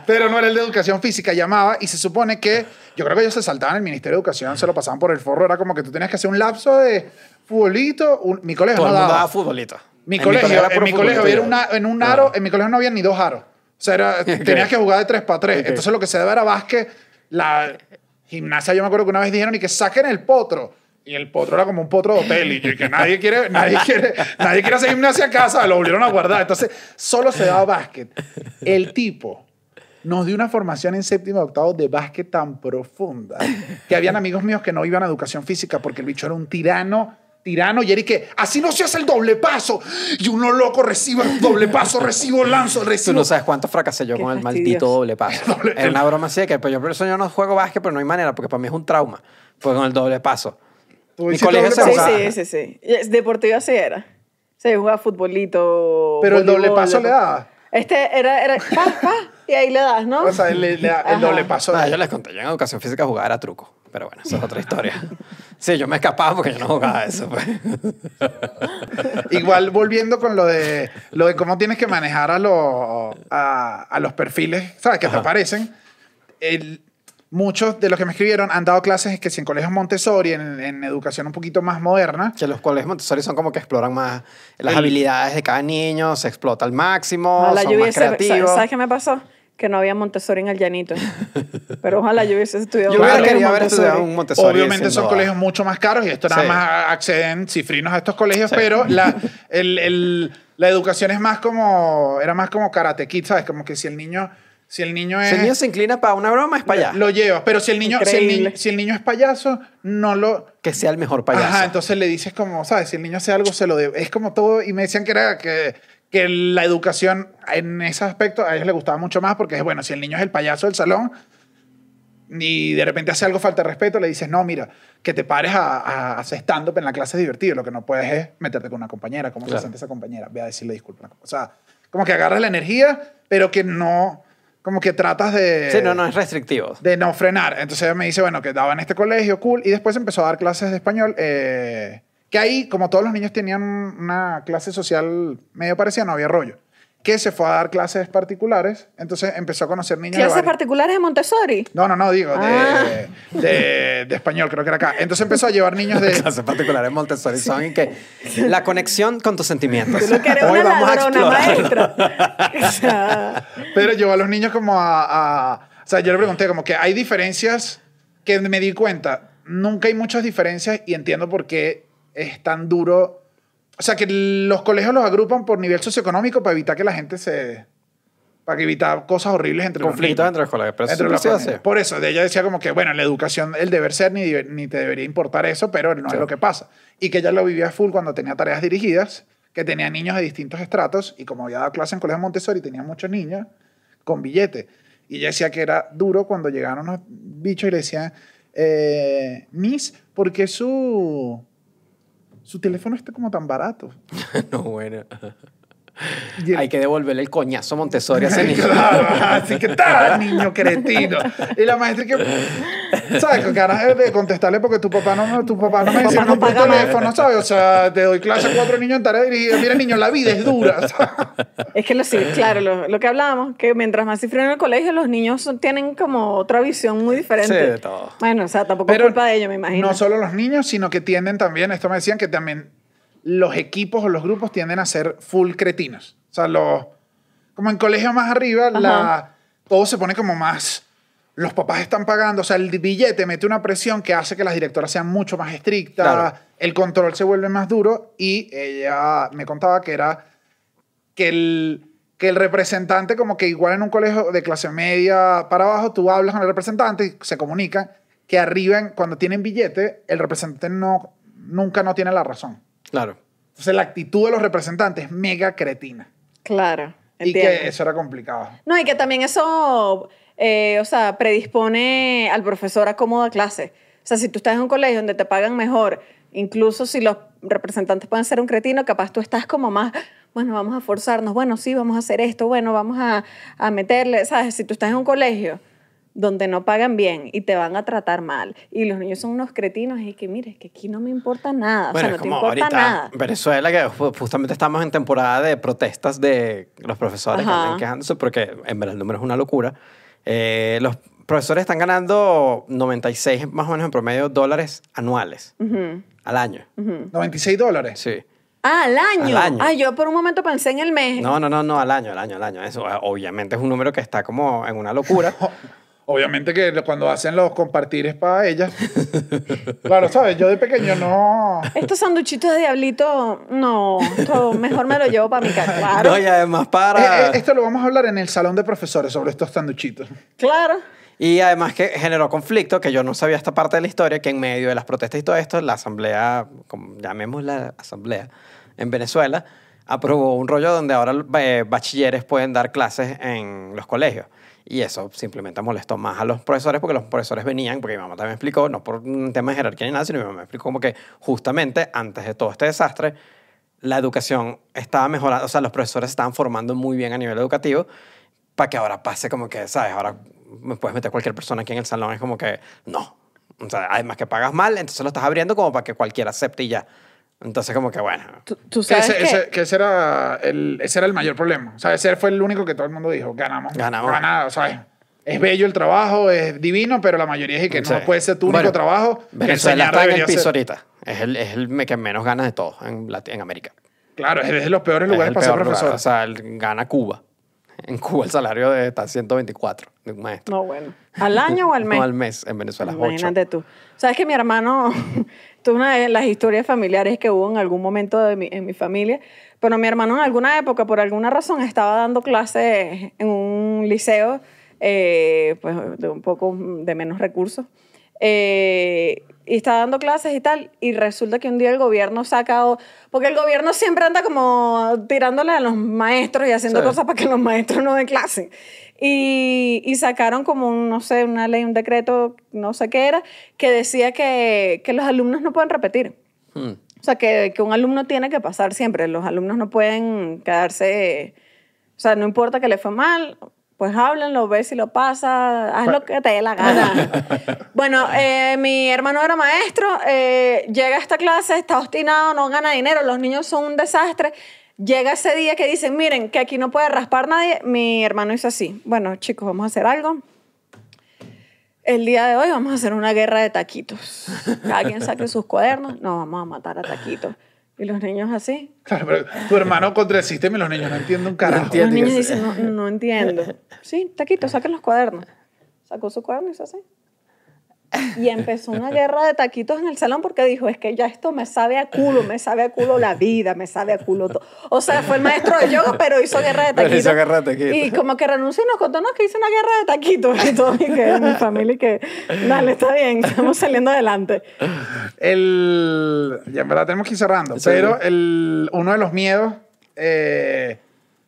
Pero no era el de educación física, llamaba y se supone que yo creo que ellos se saltaban el Ministerio de Educación, se lo pasaban por el forro, era como que tú tenías que hacer un lapso de futbolito, un- mi colegio Todo no el mundo daba. daba futbolito. Mi En colegio, en mi colegio había una, en un aro, en mi colegio no había ni dos aros. O sea, era, (laughs) tenías que jugar de 3 para 3. Ok. Entonces lo que se daba era básquet. La gimnasia, yo me acuerdo que una vez dijeron y que saquen el potro. Y el potro era como un potro de hotel y que nadie quiere, (laughs) nadie quiere, nadie quiere hacer gimnasia a casa, lo volvieron a guardar. Entonces, solo se daba básquet. El tipo nos dio una formación en séptimo y octavo de básquet tan profunda que habían amigos míos que no iban a educación física porque el bicho era un tirano, tirano, y era y que así no se hace el doble paso. Y uno loco recibe el doble paso, recibo, lanzo, Tú recibo. no sabes cuánto fracasé yo Qué con el fastidioso. maldito doble paso. (laughs) Doble- Era una broma así de que pues yo por eso yo no juego básquet, pero no hay manera, porque para mí es un trauma. Pues con el doble paso. Tú Mi colegio se Sí, sí, sí, sí. Y Deportivo así era. Se jugaba futbolito. Pero el doble paso le daba. Este era, era pa, pa, y ahí le das, ¿no? O sea, el, el- el Ajá. doble paso. Yo les conté, yo en educación física jugaba era truco. Pero bueno, esa es otra historia. Sí, yo me escapaba porque yo no jugaba eso. Pues. (laughs) Igual volviendo con lo de, lo de cómo tienes que manejar a, los a, a los perfiles, ¿sabes? Que te aparecen. El- muchos de los que me escribieron han dado clases que si en colegios Montessori, en, en educación un poquito más moderna. Que los colegios Montessori son como que exploran más las El- habilidades de cada niño, se explota al máximo, Ojalá son más creativos. ¿sabes qué me pasó? Que no había Montessori en el llanito. (laughs) Pero ojalá yo hubiese estudiado Yo hubiera querido haber estudiado un Montessori. Obviamente son duda. colegios mucho más caros y esto nada Sí. más acceden cifrinos a estos colegios, Sí. pero la, (laughs) el- el- la educación es más como, era más como karate kid, ¿sabes? Como que si el niño, si el niño es... Si el niño se inclina para una broma, es para allá. Lo llevas, pero si el niño, si el niño, si el niño es payaso, no lo... Que sea el mejor payaso. Ajá, entonces le dices como, ¿sabes? Si el niño hace algo, se lo debe. Es como todo, y me decían que era que, que la educación en ese aspecto a ellos les gustaba mucho más porque es bueno, si el niño es el payaso del salón y de repente hace algo falta de respeto, le dices, no, mira, que te pares a, a hacer stand-up en la clase es divertido, lo que no puedes es meterte con una compañera, ¿cómo Claro. se siente esa compañera? Ve a decirle disculpa. O sea, como que agarras la energía, pero que no, como que tratas de... Sí, no, no, es restrictivo. De no frenar. Entonces ella me dice, bueno, que daba en este colegio, cool. Y después empezó a dar clases de español. eh, que ahí, como todos los niños tenían una clase social medio parecida, no había rollo. Que se fue a dar clases particulares. Entonces empezó a conocer niños de ¿Clases varios- particulares de Montessori? No, no, no, digo, de, Ah. de, de español, creo que era acá. Entonces empezó a llevar niños de... clases particulares en Montessori son en que la conexión con tus sentimientos. Tú lo que eres Hoy una vamos ladrona, maestra. (laughs) O sea, Pero llevó a los niños como a, a- O sea, yo le pregunté como que hay diferencias que me di cuenta. Nunca hay muchas diferencias y entiendo por qué es tan duro. O sea, que los colegios los agrupan por nivel socioeconómico para evitar que la gente se... Para evitar cosas horribles entre Conflictos entre los colegios. Pero eso Entre siempre los. Por eso, de ella decía como que, bueno, la educación, el deber ser, ni, ni te debería importar eso, pero no es lo que pasa. Y que ella lo vivía full cuando tenía tareas dirigidas, que tenía niños de distintos estratos, y como había dado clase en Colegio Montessori, tenía muchos niños con billete. Y ella decía que era duro cuando llegaban unos bichos y le decían, eh, Miss, ¿por qué su, su teléfono está como tan barato? (laughs) No, bueno. Hay que devolverle el coñazo a Montessori a ese (laughs) niño. Así que tal, niño cretino. Y la maestra que, ¿sabes? Con ganas de contestarle porque tu papá no, tu papá no me enseñó no por teléfono, ¿sabes? O sea, te doy clase a cuatro niños en tarea dirigida. Mira, niño, la vida es dura. (laughs) ¿sabes? es que lo sí, claro, lo, lo que hablábamos, que mientras más cifrino en el colegio, los niños son- tienen como otra visión muy diferente. Sí, de todo. Bueno, o sea, tampoco es culpa de ellos, me imagino. No solo los niños, sino que tienden también, esto me decían que también los equipos o los grupos tienden a ser full cretinos. O sea, los, como en colegios más arriba, la, todo se pone como más... Los papás están pagando, o sea, el billete mete una presión que hace que las directoras sean mucho más estrictas, Claro. el control se vuelve más duro y ella me contaba que era que el, que el representante, como que igual en un colegio de clase media para abajo, tú hablas con el representante y se comunican, que arriba, cuando tienen billete, el representante no, nunca no tiene la razón. Claro. Entonces la actitud de los representantes es mega cretina. Claro. Y entiendo. que eso era complicado. No, y que también eso, eh, o sea, predispone al profesor a cómo da clase. O sea, si tú estás en un colegio donde te pagan mejor, incluso si los representantes pueden ser un cretino, capaz tú estás como más, bueno, vamos a forzarnos, bueno, sí, vamos a hacer esto, bueno, vamos a, a meterle, ¿sabes? Si tú estás en un colegio donde no pagan bien y te van a tratar mal y los niños son unos cretinos y que mire, es que aquí no me importa nada, Bueno, o sea, no te importa ahorita nada. Venezuela, que ju- justamente estamos en temporada de protestas de los profesores que andan quejándose porque en verdad el número es una locura. Eh, los profesores están ganando 96 más o menos en promedio dólares anuales Ujú, al año. ujú. 96 dólares. Sí. Ah, al año. Al año. Ay, yo por un momento pensé en el mes. No, no, no, no, al año, al año, al año. Eso obviamente es un número que está como en una locura. (laughs) Obviamente que cuando hacen los compartires para ellas. claro, ¿sabes? Yo de pequeño no... Estos sanduchitos de diablito, no, esto mejor me lo llevo para mi casa. (laughs) Claro, No, y además Eh, para... eh, esto lo vamos a hablar en el salón de profesores sobre estos sanduchitos. claro. Y además que generó conflicto, que yo no sabía esta parte de la historia, que en medio de las protestas y todo esto, la asamblea, como llamémosla asamblea, en Venezuela, aprobó un rollo donde ahora eh, bachilleres pueden dar clases en los colegios. Y eso simplemente molestó más a los profesores porque los profesores venían, porque mi mamá también me explicó, no por un tema de jerarquía ni nada, sino mi mamá me explicó como que justamente antes de todo este desastre, la educación estaba mejorando, o sea, los profesores estaban formando muy bien a nivel educativo para que ahora pase como que, ¿sabes? Ahora me puedes meter cualquier persona aquí en el salón, es como que no. O sea, además que pagas mal, entonces lo estás abriendo como para que cualquiera acepte y ya. Entonces como que bueno. Tú, tú Que sabes ese, que... ese- que ese era el, ese era el mayor problema. O sea, ese fue el único que todo el mundo dijo, ganamos. Ganamos. Gana- o sea, es bello el trabajo, es divino, pero la mayoría es que no Sí. puede ser tu único Bueno, trabajo. Venezuela está en el piso ser. ahorita. Es el, es el que menos gana de todos en, en América. Claro, es de los peores Es lugares el para ser peor lugar. profesor. O sea, el- gana Cuba. En Cuba el salario de, está 124 de un maestro. No, bueno. ¿Al año o al (laughs) mes? No al mes. En Venezuela es 8. Imagínate tú. Sabes que mi hermano, esto es una de las historias familiares que hubo en algún momento de mi- en mi familia, pero mi hermano en alguna época, por alguna razón, estaba dando clases en un liceo, eh, pues de un poco de menos recursos, eh, y estaba dando clases y tal, y resulta que un día el gobierno saca, o- porque el gobierno siempre anda como tirándole a los maestros y haciendo Sí. cosas para que los maestros no den clase. Y, y sacaron como, un, no sé, una ley, un decreto, no sé qué era, que decía que, que los alumnos no pueden repetir. Hmm. O sea, que, que un alumno tiene que pasar siempre. Los alumnos no pueden quedarse... O sea, no importa que le fue mal, pues háblenlo, ve si lo pasa, haz lo que te dé la gana. (laughs) bueno, eh, mi hermano era maestro, eh, llega a esta clase, está obstinado, no gana dinero, los niños son un desastre. Llega ese día que dicen, miren, que aquí no puede raspar nadie. Mi hermano hizo así. Bueno, chicos, vamos a hacer algo. El día de hoy vamos a hacer una guerra de taquitos. Cada quien saque sus cuadernos. No, vamos a matar a taquitos. Y los niños así. Claro, pero tu hermano contra el sistema y los niños no entienden un carajo. entiendo. Los niños dicen, no, no entiendo. Sí, taquitos, saquen los cuadernos. Sacó su cuaderno y hizo así. Y empezó una guerra de taquitos en el salón porque dijo, es que ya esto me sabe a culo, me sabe a culo la vida, me sabe a culo todo. O sea, fue el maestro de yoga, pero hizo guerra de Pero taquitos. hizo guerra de taquitos. Y como que renunció y nos contó, no, que hizo una guerra de taquitos y todo. Y que mi familia y que, dale, está bien, estamos saliendo adelante. El, ya en verdad tenemos que ir cerrando, Sí. pero el, uno de los miedos eh,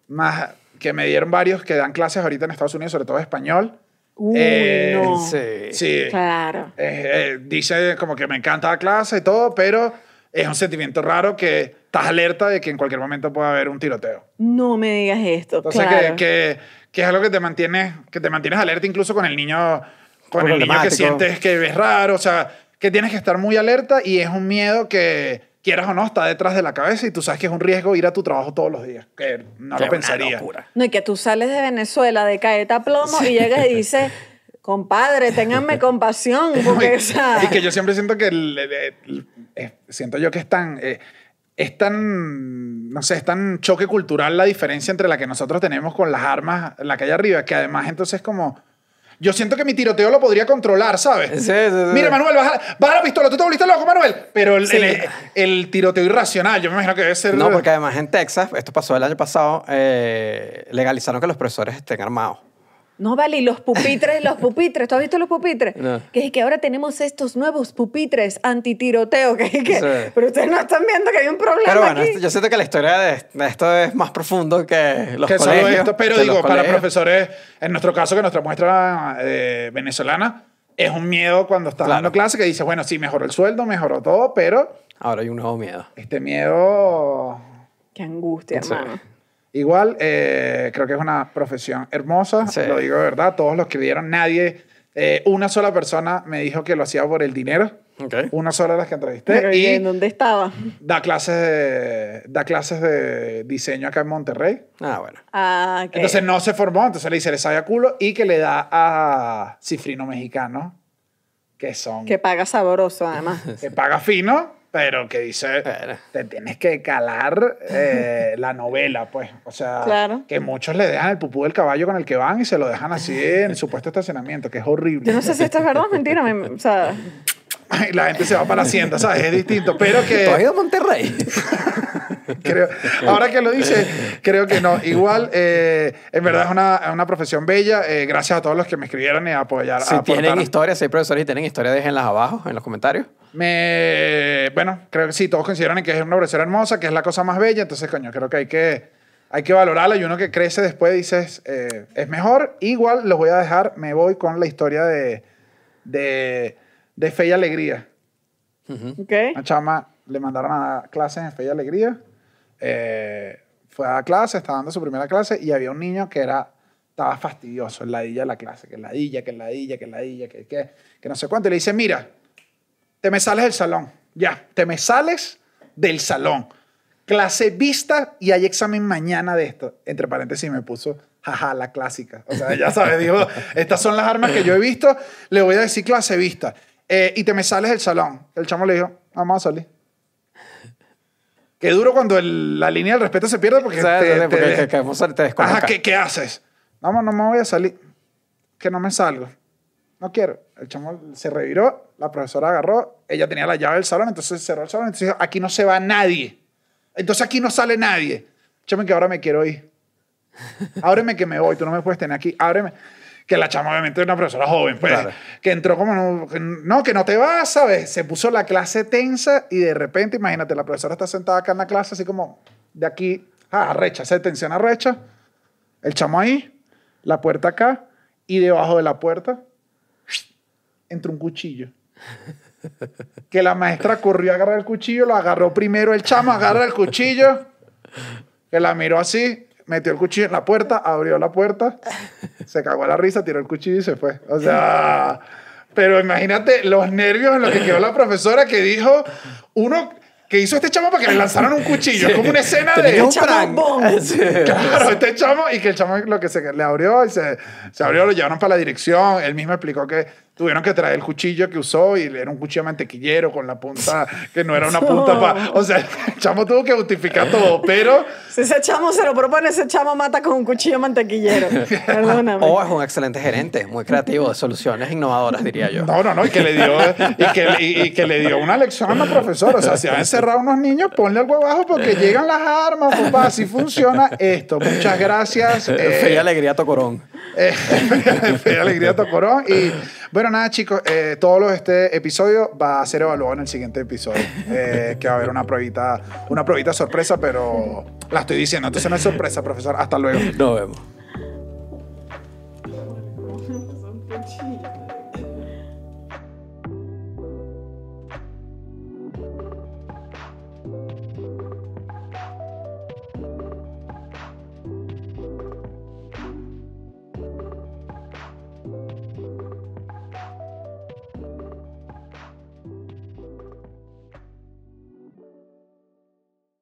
más que me dieron varios que dan clases ahorita en Estados Unidos, sobre todo español. Uy, eh, no. Sí. Sí. Claro. Eh, eh, dice como que me encanta la clase y todo, pero es un sentimiento raro que estás alerta de que en cualquier momento puede haber un tiroteo. No me digas esto. Entonces, claro. que, que, que es algo que te mantiene, que te mantienes alerta incluso con el niño, con el niño que sientes que ves raro, o sea, que tienes que estar muy alerta y es un miedo que, quieras o no, está detrás de la cabeza y tú sabes que es un riesgo ir a tu trabajo todos los días, que no lo una pensaría. locura. No, y que tú sales de Venezuela de caeta plomo y llegas y dices, (laughs) compadre, ténganme compasión, porque, o sea, Y que yo siempre siento que, el- el- el- eh, siento yo que están, eh, es tan, no sé, es tan choque cultural la diferencia entre la que nosotros tenemos con las armas, la que hay arriba, que además entonces como... Yo siento que mi tiroteo lo podría controlar, ¿sabes? Sí, sí, sí, Mira. Manuel, baja, baja la pistola, tú te volviste loco, Manuel. Pero el- el tiroteo irracional, yo me imagino que debe ser... No, porque además en Texas, esto pasó el año pasado, eh, legalizaron que los profesores estén armados. No, vale, y los pupitres, los pupitres, ¿tú has visto los pupitres? No. Que es que ahora tenemos estos nuevos pupitres antitiroteo, que es que, Sí. pero ustedes no están viendo que hay un problema Pero bueno, aquí. yo siento que la historia de, esto es más profundo que los que solo colegios. esto, pero que digo, para colegios. profesores, en nuestro caso, que nuestra muestra eh, venezolana, es un miedo cuando estás Claro. dando clase que dices, bueno, sí, mejoró el sueldo, mejoró todo, pero Ahora hay un nuevo miedo. este miedo Qué angustia, Sí. Igual, eh, creo que es una profesión hermosa, Sí. lo digo de verdad, todos los que dieron, nadie, eh, una sola persona me dijo que lo hacía por el dinero, Ok. una sola de las que entrevisté, Pero ¿y en dónde estaba? da clases, de, da clases de diseño acá en Monterrey. Ah, bueno. Ah, ok. Entonces no se formó, entonces le dice, le sabe a culo, y que le da a cifrino mexicano, que son, Que paga sabroso, además. (laughs) que paga fino, pero que dice, te tienes que calar eh, la novela, pues. O sea, Claro. que muchos le dejan el pupú del caballo con el que van y se lo dejan así en (laughs) el supuesto estacionamiento, que es horrible. Yo no sé si esto es verdad o mentira. me- o sea, Y (laughs) la gente se va para la hacienda, ¿sabes? Es distinto, pero que... ¿Tú has ido a Monterrey? (laughs) creo, ahora que lo dice, creo que no. Igual, eh, en verdad es una, una profesión bella. eh, gracias a todos los que me escribieron y a apoyar. si tienen historias, si hay profesores y tienen historias, déjenlas abajo en los comentarios. Me, bueno, creo que sí, todos consideran que es una profesora hermosa, que es la cosa más bella, entonces, coño, creo que hay que, hay que valorarla y uno que crece después dices, eh, es mejor. Igual los voy a dejar, me voy con la historia de, de, de Fe y Alegría. ok. Una chama le mandaron a clases en Fe y Alegría. eh, fue a clase, estaba dando su primera clase y había un niño que era, estaba fastidioso, el ladilla de la clase, que el ladilla, que el ladilla, que el ladilla, que, que, que no sé cuánto. Y le dice, mira, te me sales del salón. Ya, te me sales del salón. Clase vista y hay examen mañana de esto. Entre paréntesis me puso, jaja, la clásica. O sea, ya sabes, digo, (laughs) estas son las armas que yo he visto. Le voy a decir clase vista. Eh, y te me sales del salón. El chamo le dijo, vamos a salir. Qué duro cuando el- la línea del respeto se pierde porque, O sea, te, porque te- que- que vamos a- te descoloca. Ajá, ¿qué, ¿qué haces? Vamos, no me voy a salir. Que no me salgo. No quiero. El chamo se reviró, la profesora agarró, ella tenía la llave del salón, entonces cerró el salón, entonces dijo, aquí no se va nadie. Entonces aquí no sale nadie. Chamo, que ahora me quiero ir. Ábreme que me voy, tú no me puedes tener aquí, ábreme. Que la chama obviamente es una profesora joven, pues, Claro. que entró como, no, que no, que no te vas, ¿sabes? Se puso la clase tensa y de repente, imagínate, la profesora está sentada acá en la clase, así como de aquí, ah, recha, se tensiona recha. El chamo ahí, la puerta acá, y debajo de la puerta (sniffs) entra un cuchillo. (laughs) Que la maestra corrió a agarrar el cuchillo, lo agarró primero el chamo, agarra el cuchillo, que la miró así, metió el cuchillo en la puerta, abrió la puerta, (laughs) se cagó a la risa, tiró el cuchillo y se fue. O sea, pero imagínate los nervios en los que quedó la profesora que dijo, uno que hizo este chamo para que le lanzaran un cuchillo. (laughs) Es como una escena de... Un Chamo prank. (laughs) Sí. Claro, este chamo, y que el chamo lo que se le abrió y se, se abrió, lo llevaron para la dirección. Él mismo explicó que tuvieron que traer el cuchillo que usó y era un cuchillo mantequillero con la punta, que no era una punta para. O sea, el chamo tuvo que justificar todo, pero Si ese chamo se lo propone, ese chamo mata con un cuchillo mantequillero. (laughs) Perdóname. O es un excelente gerente, muy creativo, de soluciones innovadoras, diría yo. no, no, no, y que le dio, y que, y, y que le dio una lección a la profesora. O sea, si a encerrar a unos niños, ponle algo abajo porque llegan las armas, papá, así (laughs) funciona esto. Muchas gracias. (laughs) (laughs) eh, Fe y alegría, Tocorón. Eh, Fe y Alegría Tocorón. Y bueno, nada, chicos, eh, todo lo de este episodio va a ser evaluado en el siguiente episodio. eh, que va a haber una pruebita, una pruebita sorpresa, pero la estoy diciendo. Entonces no es sorpresa, profesor. Hasta luego. Nos vemos.